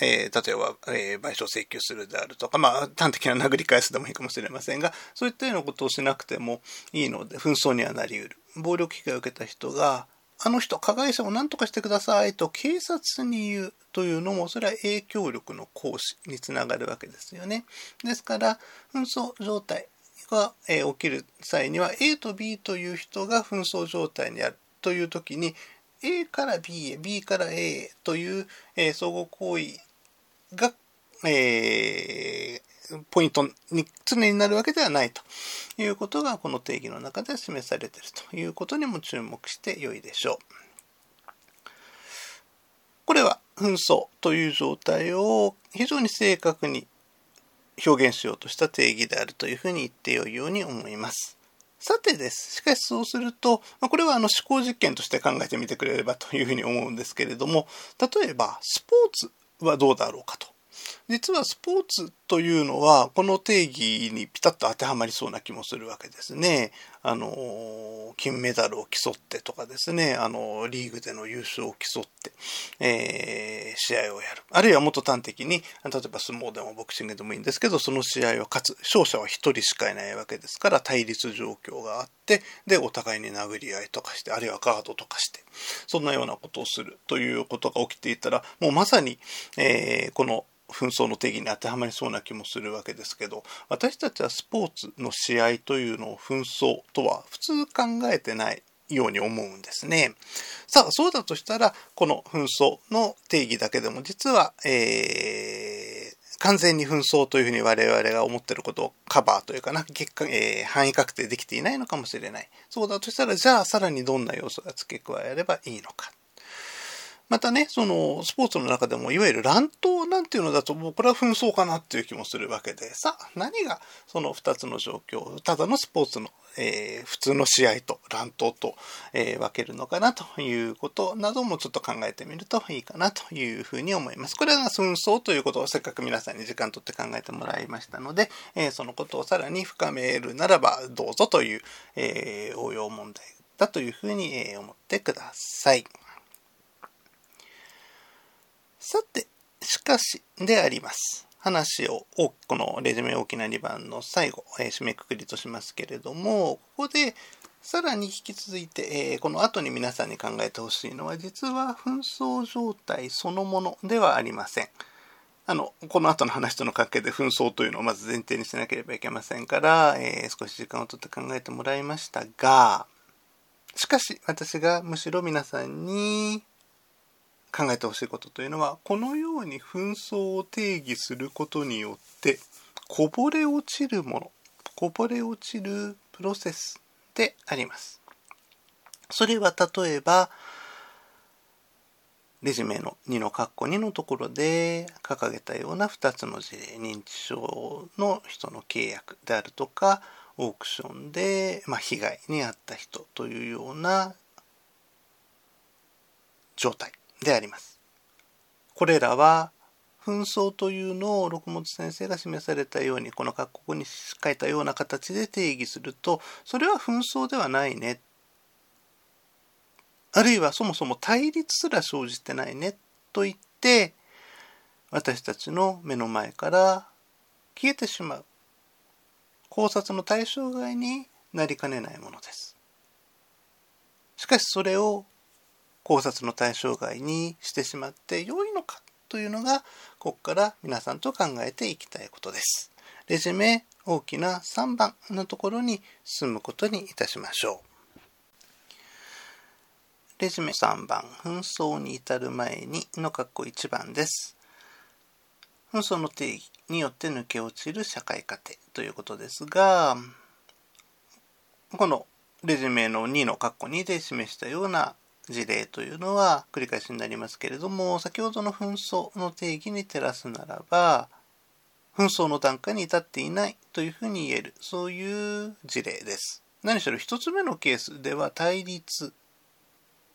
えー、例えば、えー、賠償請求するであるとか、まあ、端的な殴り返すでもいいかもしれませんが、そういったようなことをしなくてもいいので、紛争にはなり得る。暴力被害を受けた人が、あの人、加害者を何とかしてくださいと警察に言うというのも、それは影響力の行使につながるわけですよね。ですから、紛争状態が、え起きる際には、A と B という人が紛争状態にあるという時に、A から B へ、B から A へという、え相互行為が、えー、ポイントに常になるわけではないということがこの定義の中で示されているということにも注目してよいでしょう。これは紛争という状態を非常に正確に表現しようとした定義であるというふうに言ってよいように思います。さてです。しかしそうすると、これはあの思考実験として考えてみてくれればというふうに思うんですけれども、例えばスポーツはどうだろうかと。実はスポーツというのはこの定義にピタッと当てはまりそうな気もするわけですね。あの金メダルを競ってとかですねあのリーグでの優勝を競って、えー、試合をやるあるいはもっと端的に例えば相撲でもボクシングでもいいんですけどその試合を勝つ勝者は1人しかいないわけですから対立状況があってでお互いに殴り合いとかしてあるいはガードとかしてそんなようなことをするということが起きていたらもうまさに、えー、この紛争の定義に当てはまりそうな気もするわけですけど私たちはスポーツの試合というのを紛争とは普通考えてないように思うんですね。さあ、そうだとしたら、この紛争の定義だけでも実は、えー、完全に紛争というふうに我々が思っていることをカバーというかな、結果、えー、範囲確定できていないのかもしれない。そうだとしたら、じゃあさらにどんな要素が付け加えればいいのか。またね、その、スポーツの中でも、いわゆる乱闘なんていうのだと、もうこれは紛争かなっていう気もするわけで、さあ、何がその2つの状況、ただのスポーツの、えー、普通の試合と乱闘と、えー、分けるのかなということなどもちょっと考えてみるといいかなというふうに思います。これが紛争ということをせっかく皆さんに時間とって考えてもらいましたので、えー、そのことをさらに深めるならばどうぞという、え応用問題だというふうに思ってください。さて、しかしであります。話を、このレジュメ大きな2番の最後、えー、締めくくりとしますけれども、ここでさらに引き続いて、えー、この後に皆さんに考えてほしいのは実は紛争状態そのものではありません。あの、この後の話との関係で紛争というのをまず前提にしなければいけませんから、えー、少し時間をとって考えてもらいましたが、しかし私がむしろ皆さんに考えてほしいことというのは、このように紛争を定義することによって、こぼれ落ちるもの、こぼれ落ちるプロセスであります。それは例えば、レジュメの2の括弧2のところで掲げたような2つの事例、認知症の人の契約であるとか、オークションで、まあ、被害に遭った人というような状態であります。これらは紛争というのを六本先生が示されたようにこの各国に書いたような形で定義するとそれは紛争ではないね。あるいはそもそも対立すら生じてないね。と言って私たちの目の前から消えてしまう。考察の対象外になりかねないものです。しかしそれを考察の対象外にしてしまって良いのかというのがここから皆さんと考えていきたいことですレジュメ大きな3番のところに進むことにいたしましょうレジュメ3番、紛争に至る前にの括弧1番です。紛争の定義によって抜け落ちる社会過程ということですが、このレジュメの2の括弧2で示したような事例というのは繰り返しになりますけれども、先ほどの紛争の定義に照らすならば、紛争の段階に至っていないというふうに言える、そういう事例です。何しろ1つ目のケースでは対立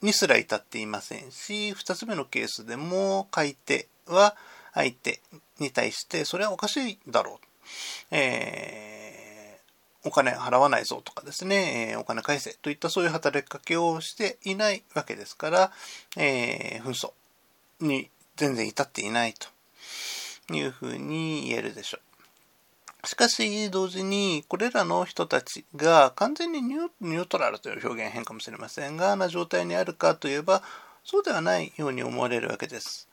にすら至っていませんし、2つ目のケースでも買い手は相手に対してそれはおかしいだろう。えー、お金払わないぞとかですね、えお金返せといったそういう働きかけをしていないわけですから、えー、紛争に全然至っていないというふうに言えるでしょう。しかし、同時に、これらの人たちが完全にニュートラルという表現変かもしれませんが、な状態にあるかといえば、そうではないように思われるわけです。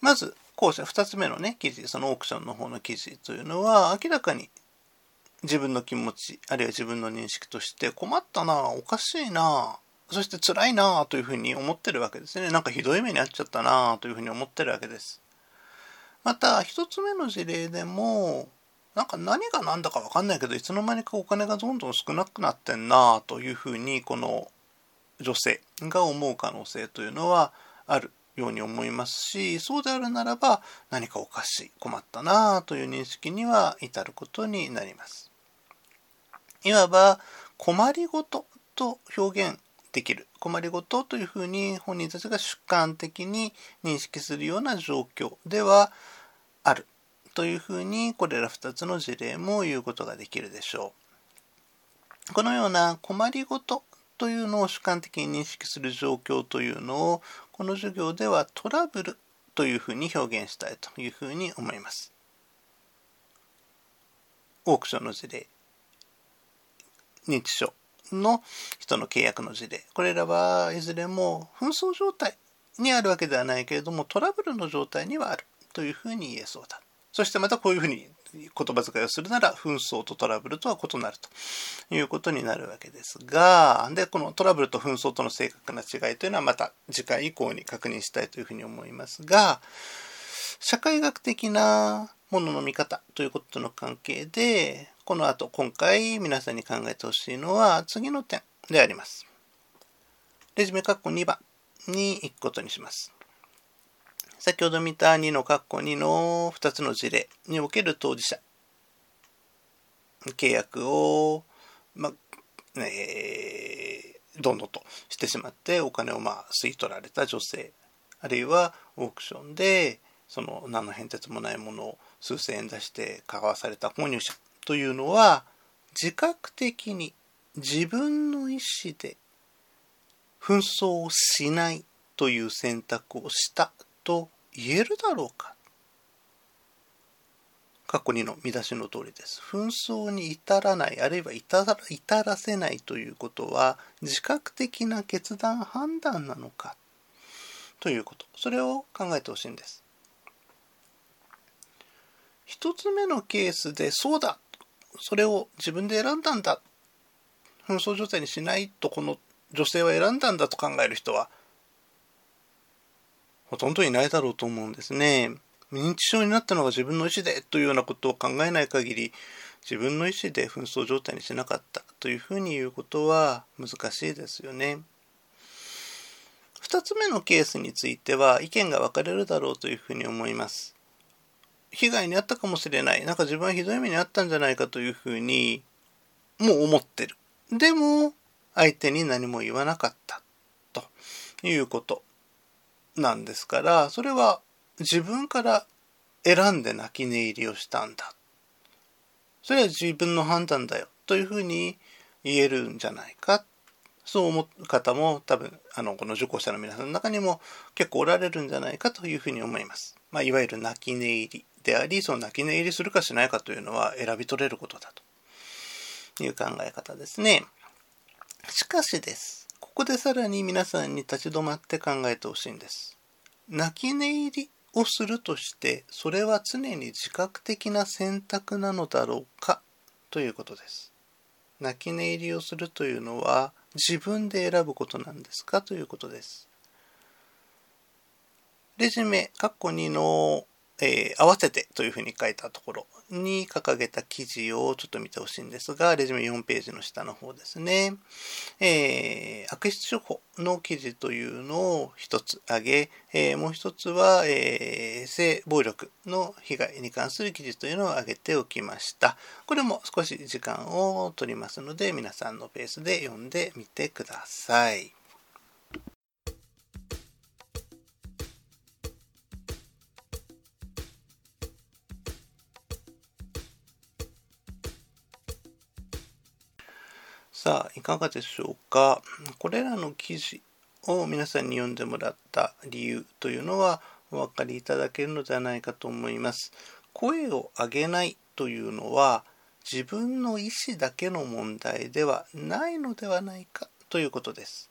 まず、後者2つ目のね、記事、そのオークションの方の記事というのは、明らかに自分の気持ち、あるいは自分の認識として困ったな、おかしいな、そして辛いなというふうに思ってるわけですね。なんかひどい目に遭っちゃったなというふうに思ってるわけです。また、一つ目の事例でも、なんか何が何だか分かんないけどいつの間にかお金がどんどん少なくなってんなというふうにこの女性が思う可能性というのはあるように思いますしそうであるならば何かおかしい困ったなという認識には至ることになります。いわば困りごとと表現できる困りごとというふうに本人たちが主観的に認識するような状況ではあるというふうにこれら2つの事例も言うことができるでしょう。このような困りごとというのを主観的に認識する状況というのをこの授業ではトラブルというふうに表現したいというふうに思います。オークションの事例、認知症の人の契約の事例、これらはいずれも紛争状態にあるわけではないけれどもトラブルの状態にはあるというふうに言えそうだ。そしてまたこういうふうに言葉遣いをするなら紛争とトラブルとは異なるということになるわけですが、で、このトラブルと紛争との正確な違いというのはまた次回以降に確認したいというふうに思いますが、社会学的なものの見方ということとの関係で、この後今回皆さんに考えてほしいのは次の点であります。レジュメ括弧2番に行くことにします。先ほど見た2の括弧2の2つの事例における当事者、契約を、まあ、えー、どんどんとしてしまってお金をまあ吸い取られた女性、あるいはオークションでその何の変哲もないものを数千円出して買わされた購入者というのは自覚的に自分の意思で紛争をしないという選択をしたと言えるだろうか過去2の見出しの通りです。紛争に至らない、あるいは至らせないということは、自覚的な決断判断なのかということ。それを考えてほしいんです。一つ目のケースで、そうだそれを自分で選んだんだ紛争状態にしないとこの女性は選んだんだと考える人はほとんどいないだろうと思うんですね。認知症になったのが自分の意思でというようなことを考えない限り自分の意思で紛争状態にしなかったというふうに言うことは難しいですよね。2つ目のケースについては意見が分かれるだろうというふうに思います。被害に遭ったかもしれない。なんか自分はひどい目に遭ったんじゃないかというふうにもう思ってる。でも相手に何も言わなかったということなんですから、それは自分から選んで泣き寝入りをしたんだ。それは自分の判断だよというふうに言えるんじゃないか。そう思う方も多分、あの、この受講者の皆さんの中にも結構おられるんじゃないかというふうに思います。まあ、いわゆる泣き寝入りであり、その泣き寝入りするかしないかというのは選び取れることだという考え方ですね。しかしです。ここでさらに皆さんに立ち止まって考えてほしいんです。泣き寝入りをするとして、それは常に自覚的な選択なのだろうかということです。泣き寝入りをするというのは自分で選ぶことなんですかということです。レジュメ、括弧2のえー、合わせてというふうに書いたところに掲げた記事をちょっと見てほしいんですが、レジュメ4ページの下の方ですね。えー、悪質処方の記事というのを一つ挙げ、えー、もう一つは、えー、性暴力の被害に関する記事というのを挙げておきました。これも少し時間を取りますので、皆さんのペースで読んでみてください。さあ、いかがでしょうか？これらの記事を皆さんに読んでもらった理由というのはお分かりいただけるのではないかと思います。声を上げないというのは自分の意思だけの問題ではないのではないかということです。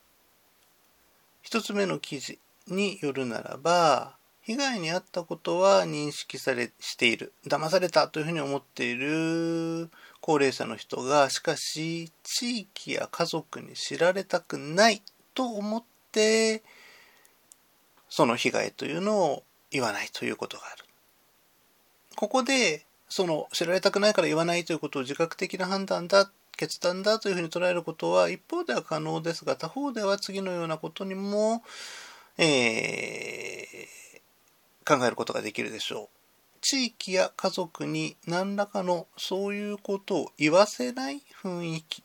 一つ目の記事によるならば、被害に遭ったことは認識されしている。騙されたというふうに思っている高齢者の人がしかし地域や家族に知られたくないと思ってその被害というのを言わないということがある。ここでその知られたくないから言わないということを自覚的な判断だ決断だというふうに捉えることは一方では可能ですが他方では次のようなことにも、えー、考えることができるでしょう。地域や家族に何らかのそういうことを言わせない雰囲気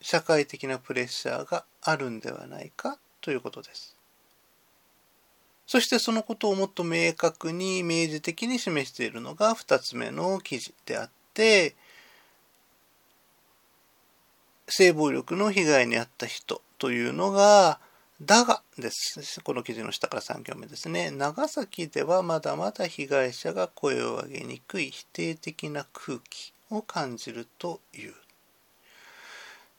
社会的なプレッシャーがあるんではないかということですそしてそのことをもっと明確に明示的に示しているのが2つ目の記事であって性暴力の被害に遭った人というのがだがです。この記事の下から3行目ですね。長崎ではまだまだ被害者が声を上げにくい否定的な空気を感じるという。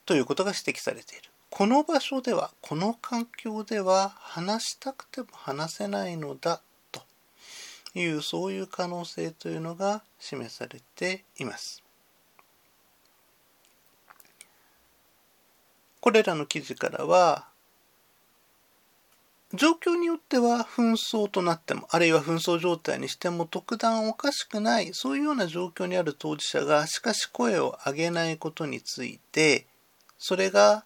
ということが指摘されている。この場所では、この環境では話したくても話せないのだという、そういう可能性というのが示されています。これらの記事からは、状況によっては紛争となっても、あるいは紛争状態にしても特段おかしくない、そういうような状況にある当事者が、しかし声を上げないことについて、それが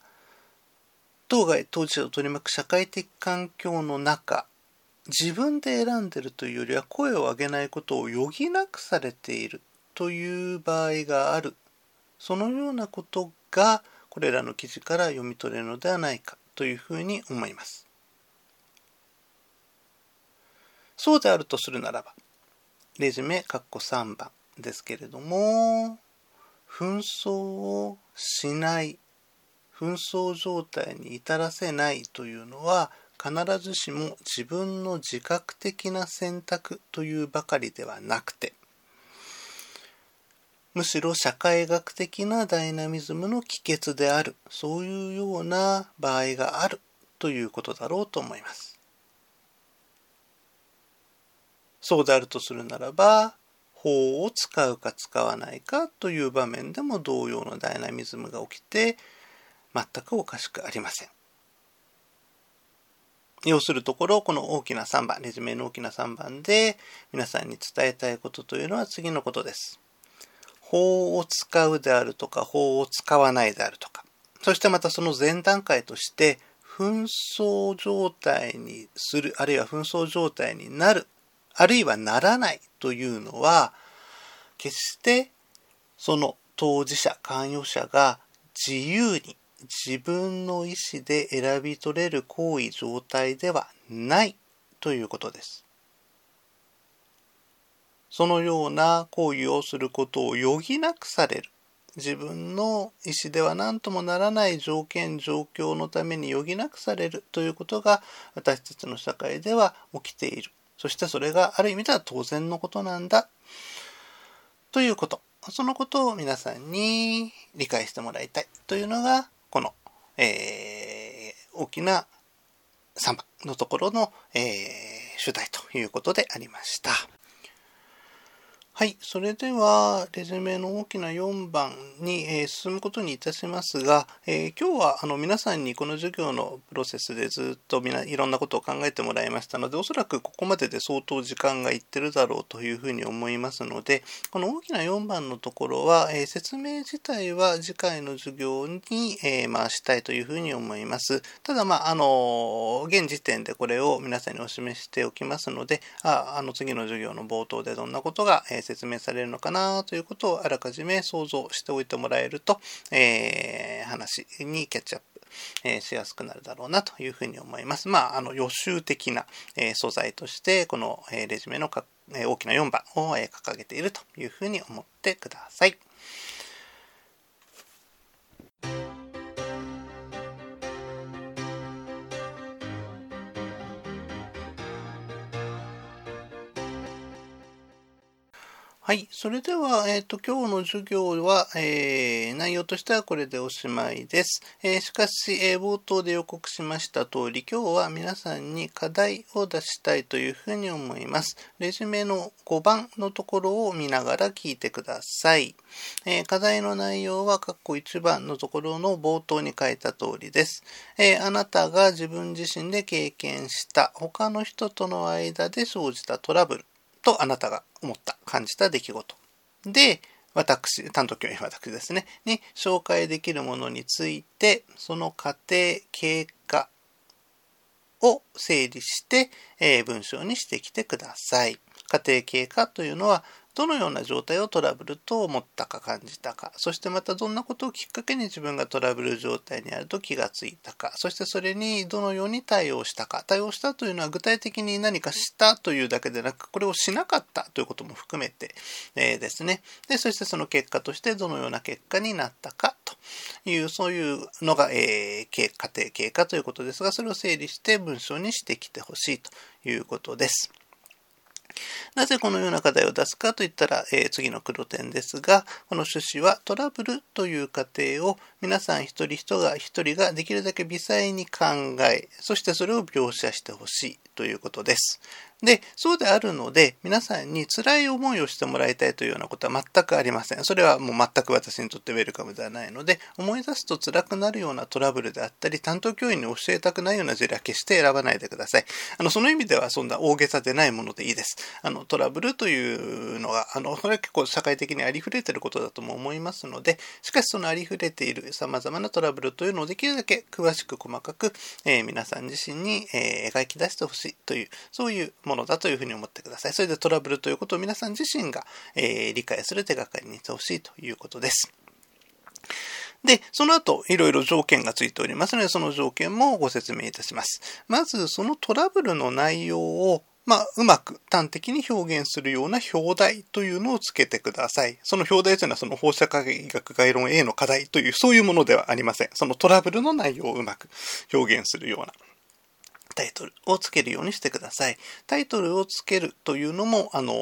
当該当事者を取り巻く社会的環境の中、自分で選んでるというよりは声を上げないことを余儀なくされているという場合がある。そのようなことがこれらの記事から読み取れるのではないかというふうに思います。そうであるとするならば、レジュメ、括弧3番ですけれども、紛争をしない、紛争状態に至らせないというのは、必ずしも自分の自覚的な選択というばかりではなくて、むしろ社会学的なダイナミズムの帰結である、そういうような場合があるということだろうと思います。そうであるとするならば、法を使うか使わないかという場面でも同様のダイナミズムが起きて全くおかしくありません。要するところ、この大きな3番、レジュメの大きな3番で皆さんに伝えたいことというのは次のことです。法を使うであるとか、法を使わないであるとか、そしてまたその前段階として、紛争状態にする、あるいは紛争状態になるあるいはならないというのは、決してその当事者、関与者が自由に自分の意思で選び取れる行為状態ではないということです。そのような行為をすることを余儀なくされる。自分の意思では何ともならない条件状況のために余儀なくされるということが私たちの社会では起きているそしてそれがある意味では当然のことなんだ。ということ。そのことを皆さんに理解してもらいたいというのが、この、えー、大きな3番のところの、えー、主題ということでありました。はい。それでは、レジュメの大きな4番に、えー、進むことにいたしますが、えー、今日はあの皆さんにこの授業のプロセスでずっとみないろんなことを考えてもらいましたので、おそらくここまでで相当時間がいってるだろうというふうに思いますので、この大きな4番のところは、えー、説明自体は次回の授業に、え回したいというふうに思います。ただ、まあ、あの、現時点でこれを皆さんにお示しておきますので、ああの次の授業の冒頭でどんなことが、えー説明されるのかなということをあらかじめ想像しておいてもらえると、えー、話にキャッチアップえー、しやすくなるだろうなというふうに思います。まあ、あの予習的な、えー、素材としてこの、えー、レジュメのか、え大きな4番を、え掲げているというふうに思ってください。はい。それでは、えっ、ー、と、今日の授業は、えー、内容としてはこれでおしまいです。えー、しかし、え冒頭で予告しました通り、今日は皆さんに課題を出したいというふうに思います。レジュメの5番のところを見ながら聞いてください。え課題の内容は、括弧1番のところの冒頭に書いた通りです。えあなたが自分自身で経験した他の人との間で生じたトラブル。とあなたが思った、感じた出来事。で、私、担当教員私ですね、に紹介できるものについて、その過程、経過を整理して、えー、文章にしてきてください。過程経過というのは、どのような状態をトラブルと思ったか感じたか、そしてまたどんなことをきっかけに自分がトラブル状態にあると気がついたか、そしてそれにどのように対応したか、対応したというのは具体的に何かしたというだけでなく、これをしなかったということも含めて、えー、ですね。で、そしてその結果としてどのような結果になったかという、そういうのが、えー、家庭経過ということですが、それを整理して文章にしてきてほしいということです。なぜこのような課題を出すかといったら、えー、次の黒点ですが、この趣旨はトラブルという過程を皆さん一人一が一人ができるだけ微細に考え、そしてそれを描写してほしいということです。で、そうであるので、皆さんに辛い思いをしてもらいたいというようなことは全くありません。それはもう全く私にとってウェルカムではないので、思い出すと辛くなるようなトラブルであったり、担当教員に教えたくないような事例は決して選ばないでください。あの、その意味ではそんな大げさでないものでいいです。あの、トラブルというのは、あの、これは結構社会的にありふれてることだとも思いますので、しかしそのありふれている様々なトラブルというのをできるだけ詳しく細かく、えー、皆さん自身に、えー、描き出してほしいという、そういうものだというふうに思ってください。それでトラブルということを皆さん自身が、え、理解する手がかりにしてほしいということです。で、その後、いろいろ条件がついておりますので、その条件もご説明いたします。まず、そのトラブルの内容を、まあ、うまく端的に表現するような表題というのをつけてください。その表題というのはその放射科学概論 A の課題というそういうものではありません。そのトラブルの内容をうまく表現するようなタイトルをつけるようにしてください。タイトルをつけるというのも、あの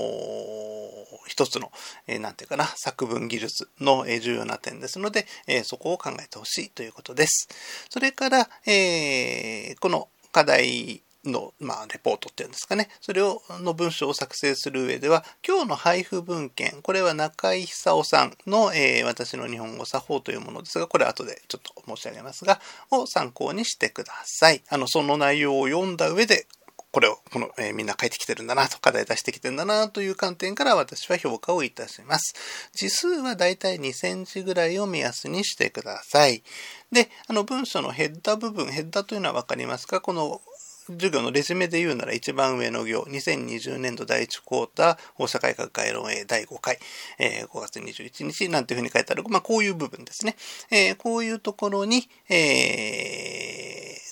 一つの、えー、なんていうかな、作文技術の、えー、重要な点ですので、えー、そこを考えてほしいということです。それから、えー、この課題の、まあ、レポートっていうんですかね。それを、の文章を作成する上では、今日の配布文献、これは中井久夫さんの、えー、私の日本語作法というものですが、これ後でちょっと申し上げますが、を参考にしてください。あの、その内容を読んだ上で、これを、この、えー、みんな書いてきてるんだなと、課題出してきてるんだなという観点から私は評価をいたします。字数はだいたい2センチぐらいを目安にしてください。で、あの文章のヘッダ部分、ヘッダというのはわかりますか？この授業のレジュメで言うなら一番上の行、2020年度第1クォーター放射改革概論 A 第5回、えー、5月21日なんていうふうに書いてある、まあこういう部分ですね。えー、こういうところに、えー、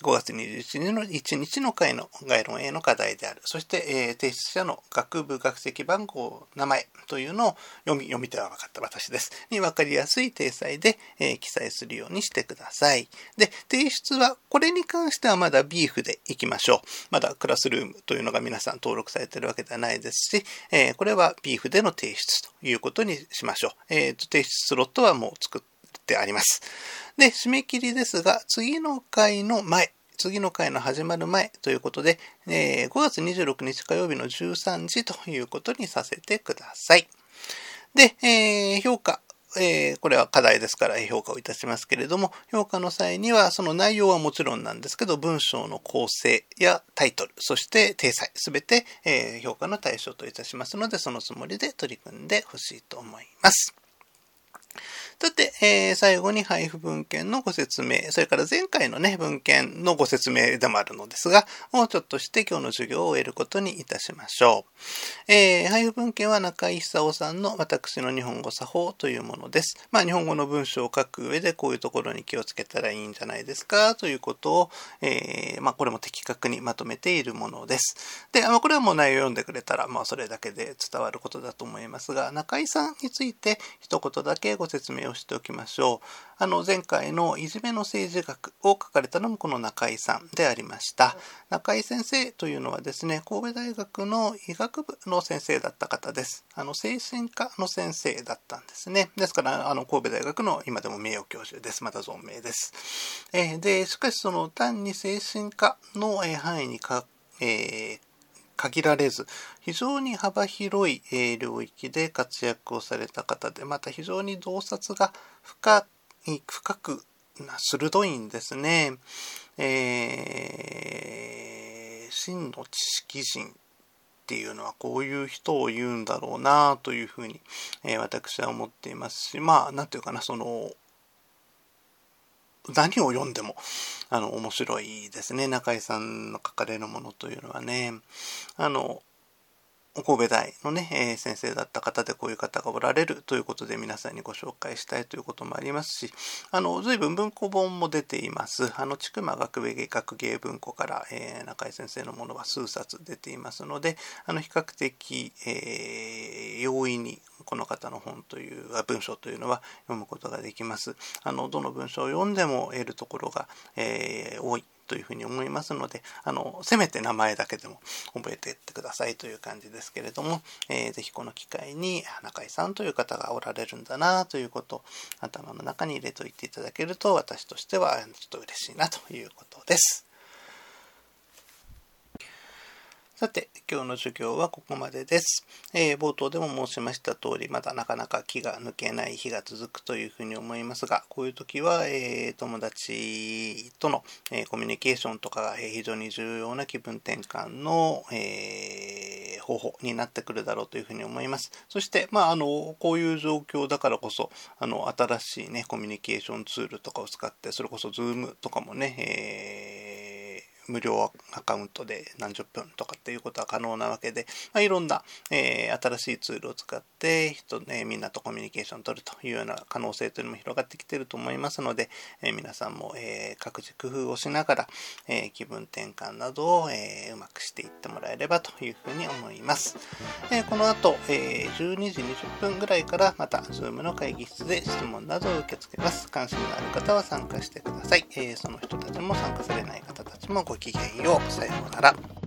5月21日の1日の回の概論 A の課題である。そして、えー、提出者の学部学籍番号、名前というのを読み、読み手は分かった私です。に分かりやすい体裁で、えー、記載するようにしてください。で、提出はこれに関してはまだビーフでいきましょう。まだクラスルームというのが皆さん登録されてるわけではないですし、えー、これは BF での提出ということにしましょう。えー、と提出スロットはもう作ってあります。で、締め切りですが、次の回の前、次の回の始まる前ということで、えー、5月26日火曜日の13時ということにさせてください。で、えー、評価えー、これは課題ですから評価をいたしますけれども、評価の際にはその内容はもちろんなんですけど、文章の構成やタイトル、そして体裁、すべて、え、評価の対象といたしますので、そのつもりで取り組んでほしいと思います。さて、えー、最後に配布文献のご説明、それから前回のね、文献のご説明でもあるのですが、もうちょっとして今日の授業を終えることにいたしましょう。えー、配布文献は中井久夫さんの私の日本語作法というものです。まあ、日本語の文章を書く上でこういうところに気をつけたらいいんじゃないですかということを、えー、まあ、これも的確にまとめているものです。で、まあ、これはもう内容を読んでくれたら、まあ、それだけで伝わることだと思いますが、中井さんについて一言だけご説明をしておきましょう。あの前回のいじめの政治学を書かれたのもこの中井さんでありました。中井先生というのはですね、神戸大学の医学部の先生だった方です。あの精神科の先生だったんですね。ですからあの神戸大学の今でも名誉教授です。また存命です。えー、で、しかしその単に精神科の範囲にか、えー限られず、非常に幅広い領域で活躍をされた方で、また非常に洞察が深い、深く、鋭いんですね。えー、真の知識人っていうのはこういう人を言うんだろうなというふうに、えー、私は思っていますし、まあ、なんていうかな、その、何を読んでも、あの、面白いですね。中井さんの書かれるものというのはね。あの、神戸大のね、えー、先生だった方でこういう方がおられるということで皆さんにご紹介したいということもありますし、あの、随分文庫本も出ています。あの、千曲学部学芸文庫から、えー、中井先生のものは数冊出ていますので、あの、比較的、えー、容易にこの方の本という文章というのは読むことができます。あのどの文章を読んでも得るところが、えー、多いというふうに思いますので、あの、せめて名前だけでも覚えていってくださいという感じですけれども、えー、ぜひこの機会に中井さんという方がおられるんだなということを頭の中に入れといていただけると私としてはちょっと嬉しいなということです。さて、今日の授業はここまでです。えー、冒頭でも申しました通り、まだなかなか気が抜けない日が続くというふうに思いますが、こういう時は、えー、友達との、えー、コミュニケーションとかが非常に重要な気分転換の、え方法になってくるだろうというふうに思います。そして、まあ、あの、こういう状況だからこそ、あの、新しいね、コミュニケーションツールとかを使って、それこそ Zoom とかもね、えー無料アカウントで何十分とかっていうことは可能なわけで、まあ、いろんな、えー、新しいツールを使って人、ね、みんなとコミュニケーションを取るというような可能性というのも広がってきていると思いますので、えー、皆さんも、えー、各自工夫をしながら、え気分転換などを、えうまくしていってもらえればというふうに思います。えこの後、え12時20分ぐらいからまた Zoom の会議室で質問などを受け付けます。関心のある方は参加してください。えその人たちも参加されない方たちもごごきげんよう。さようなら。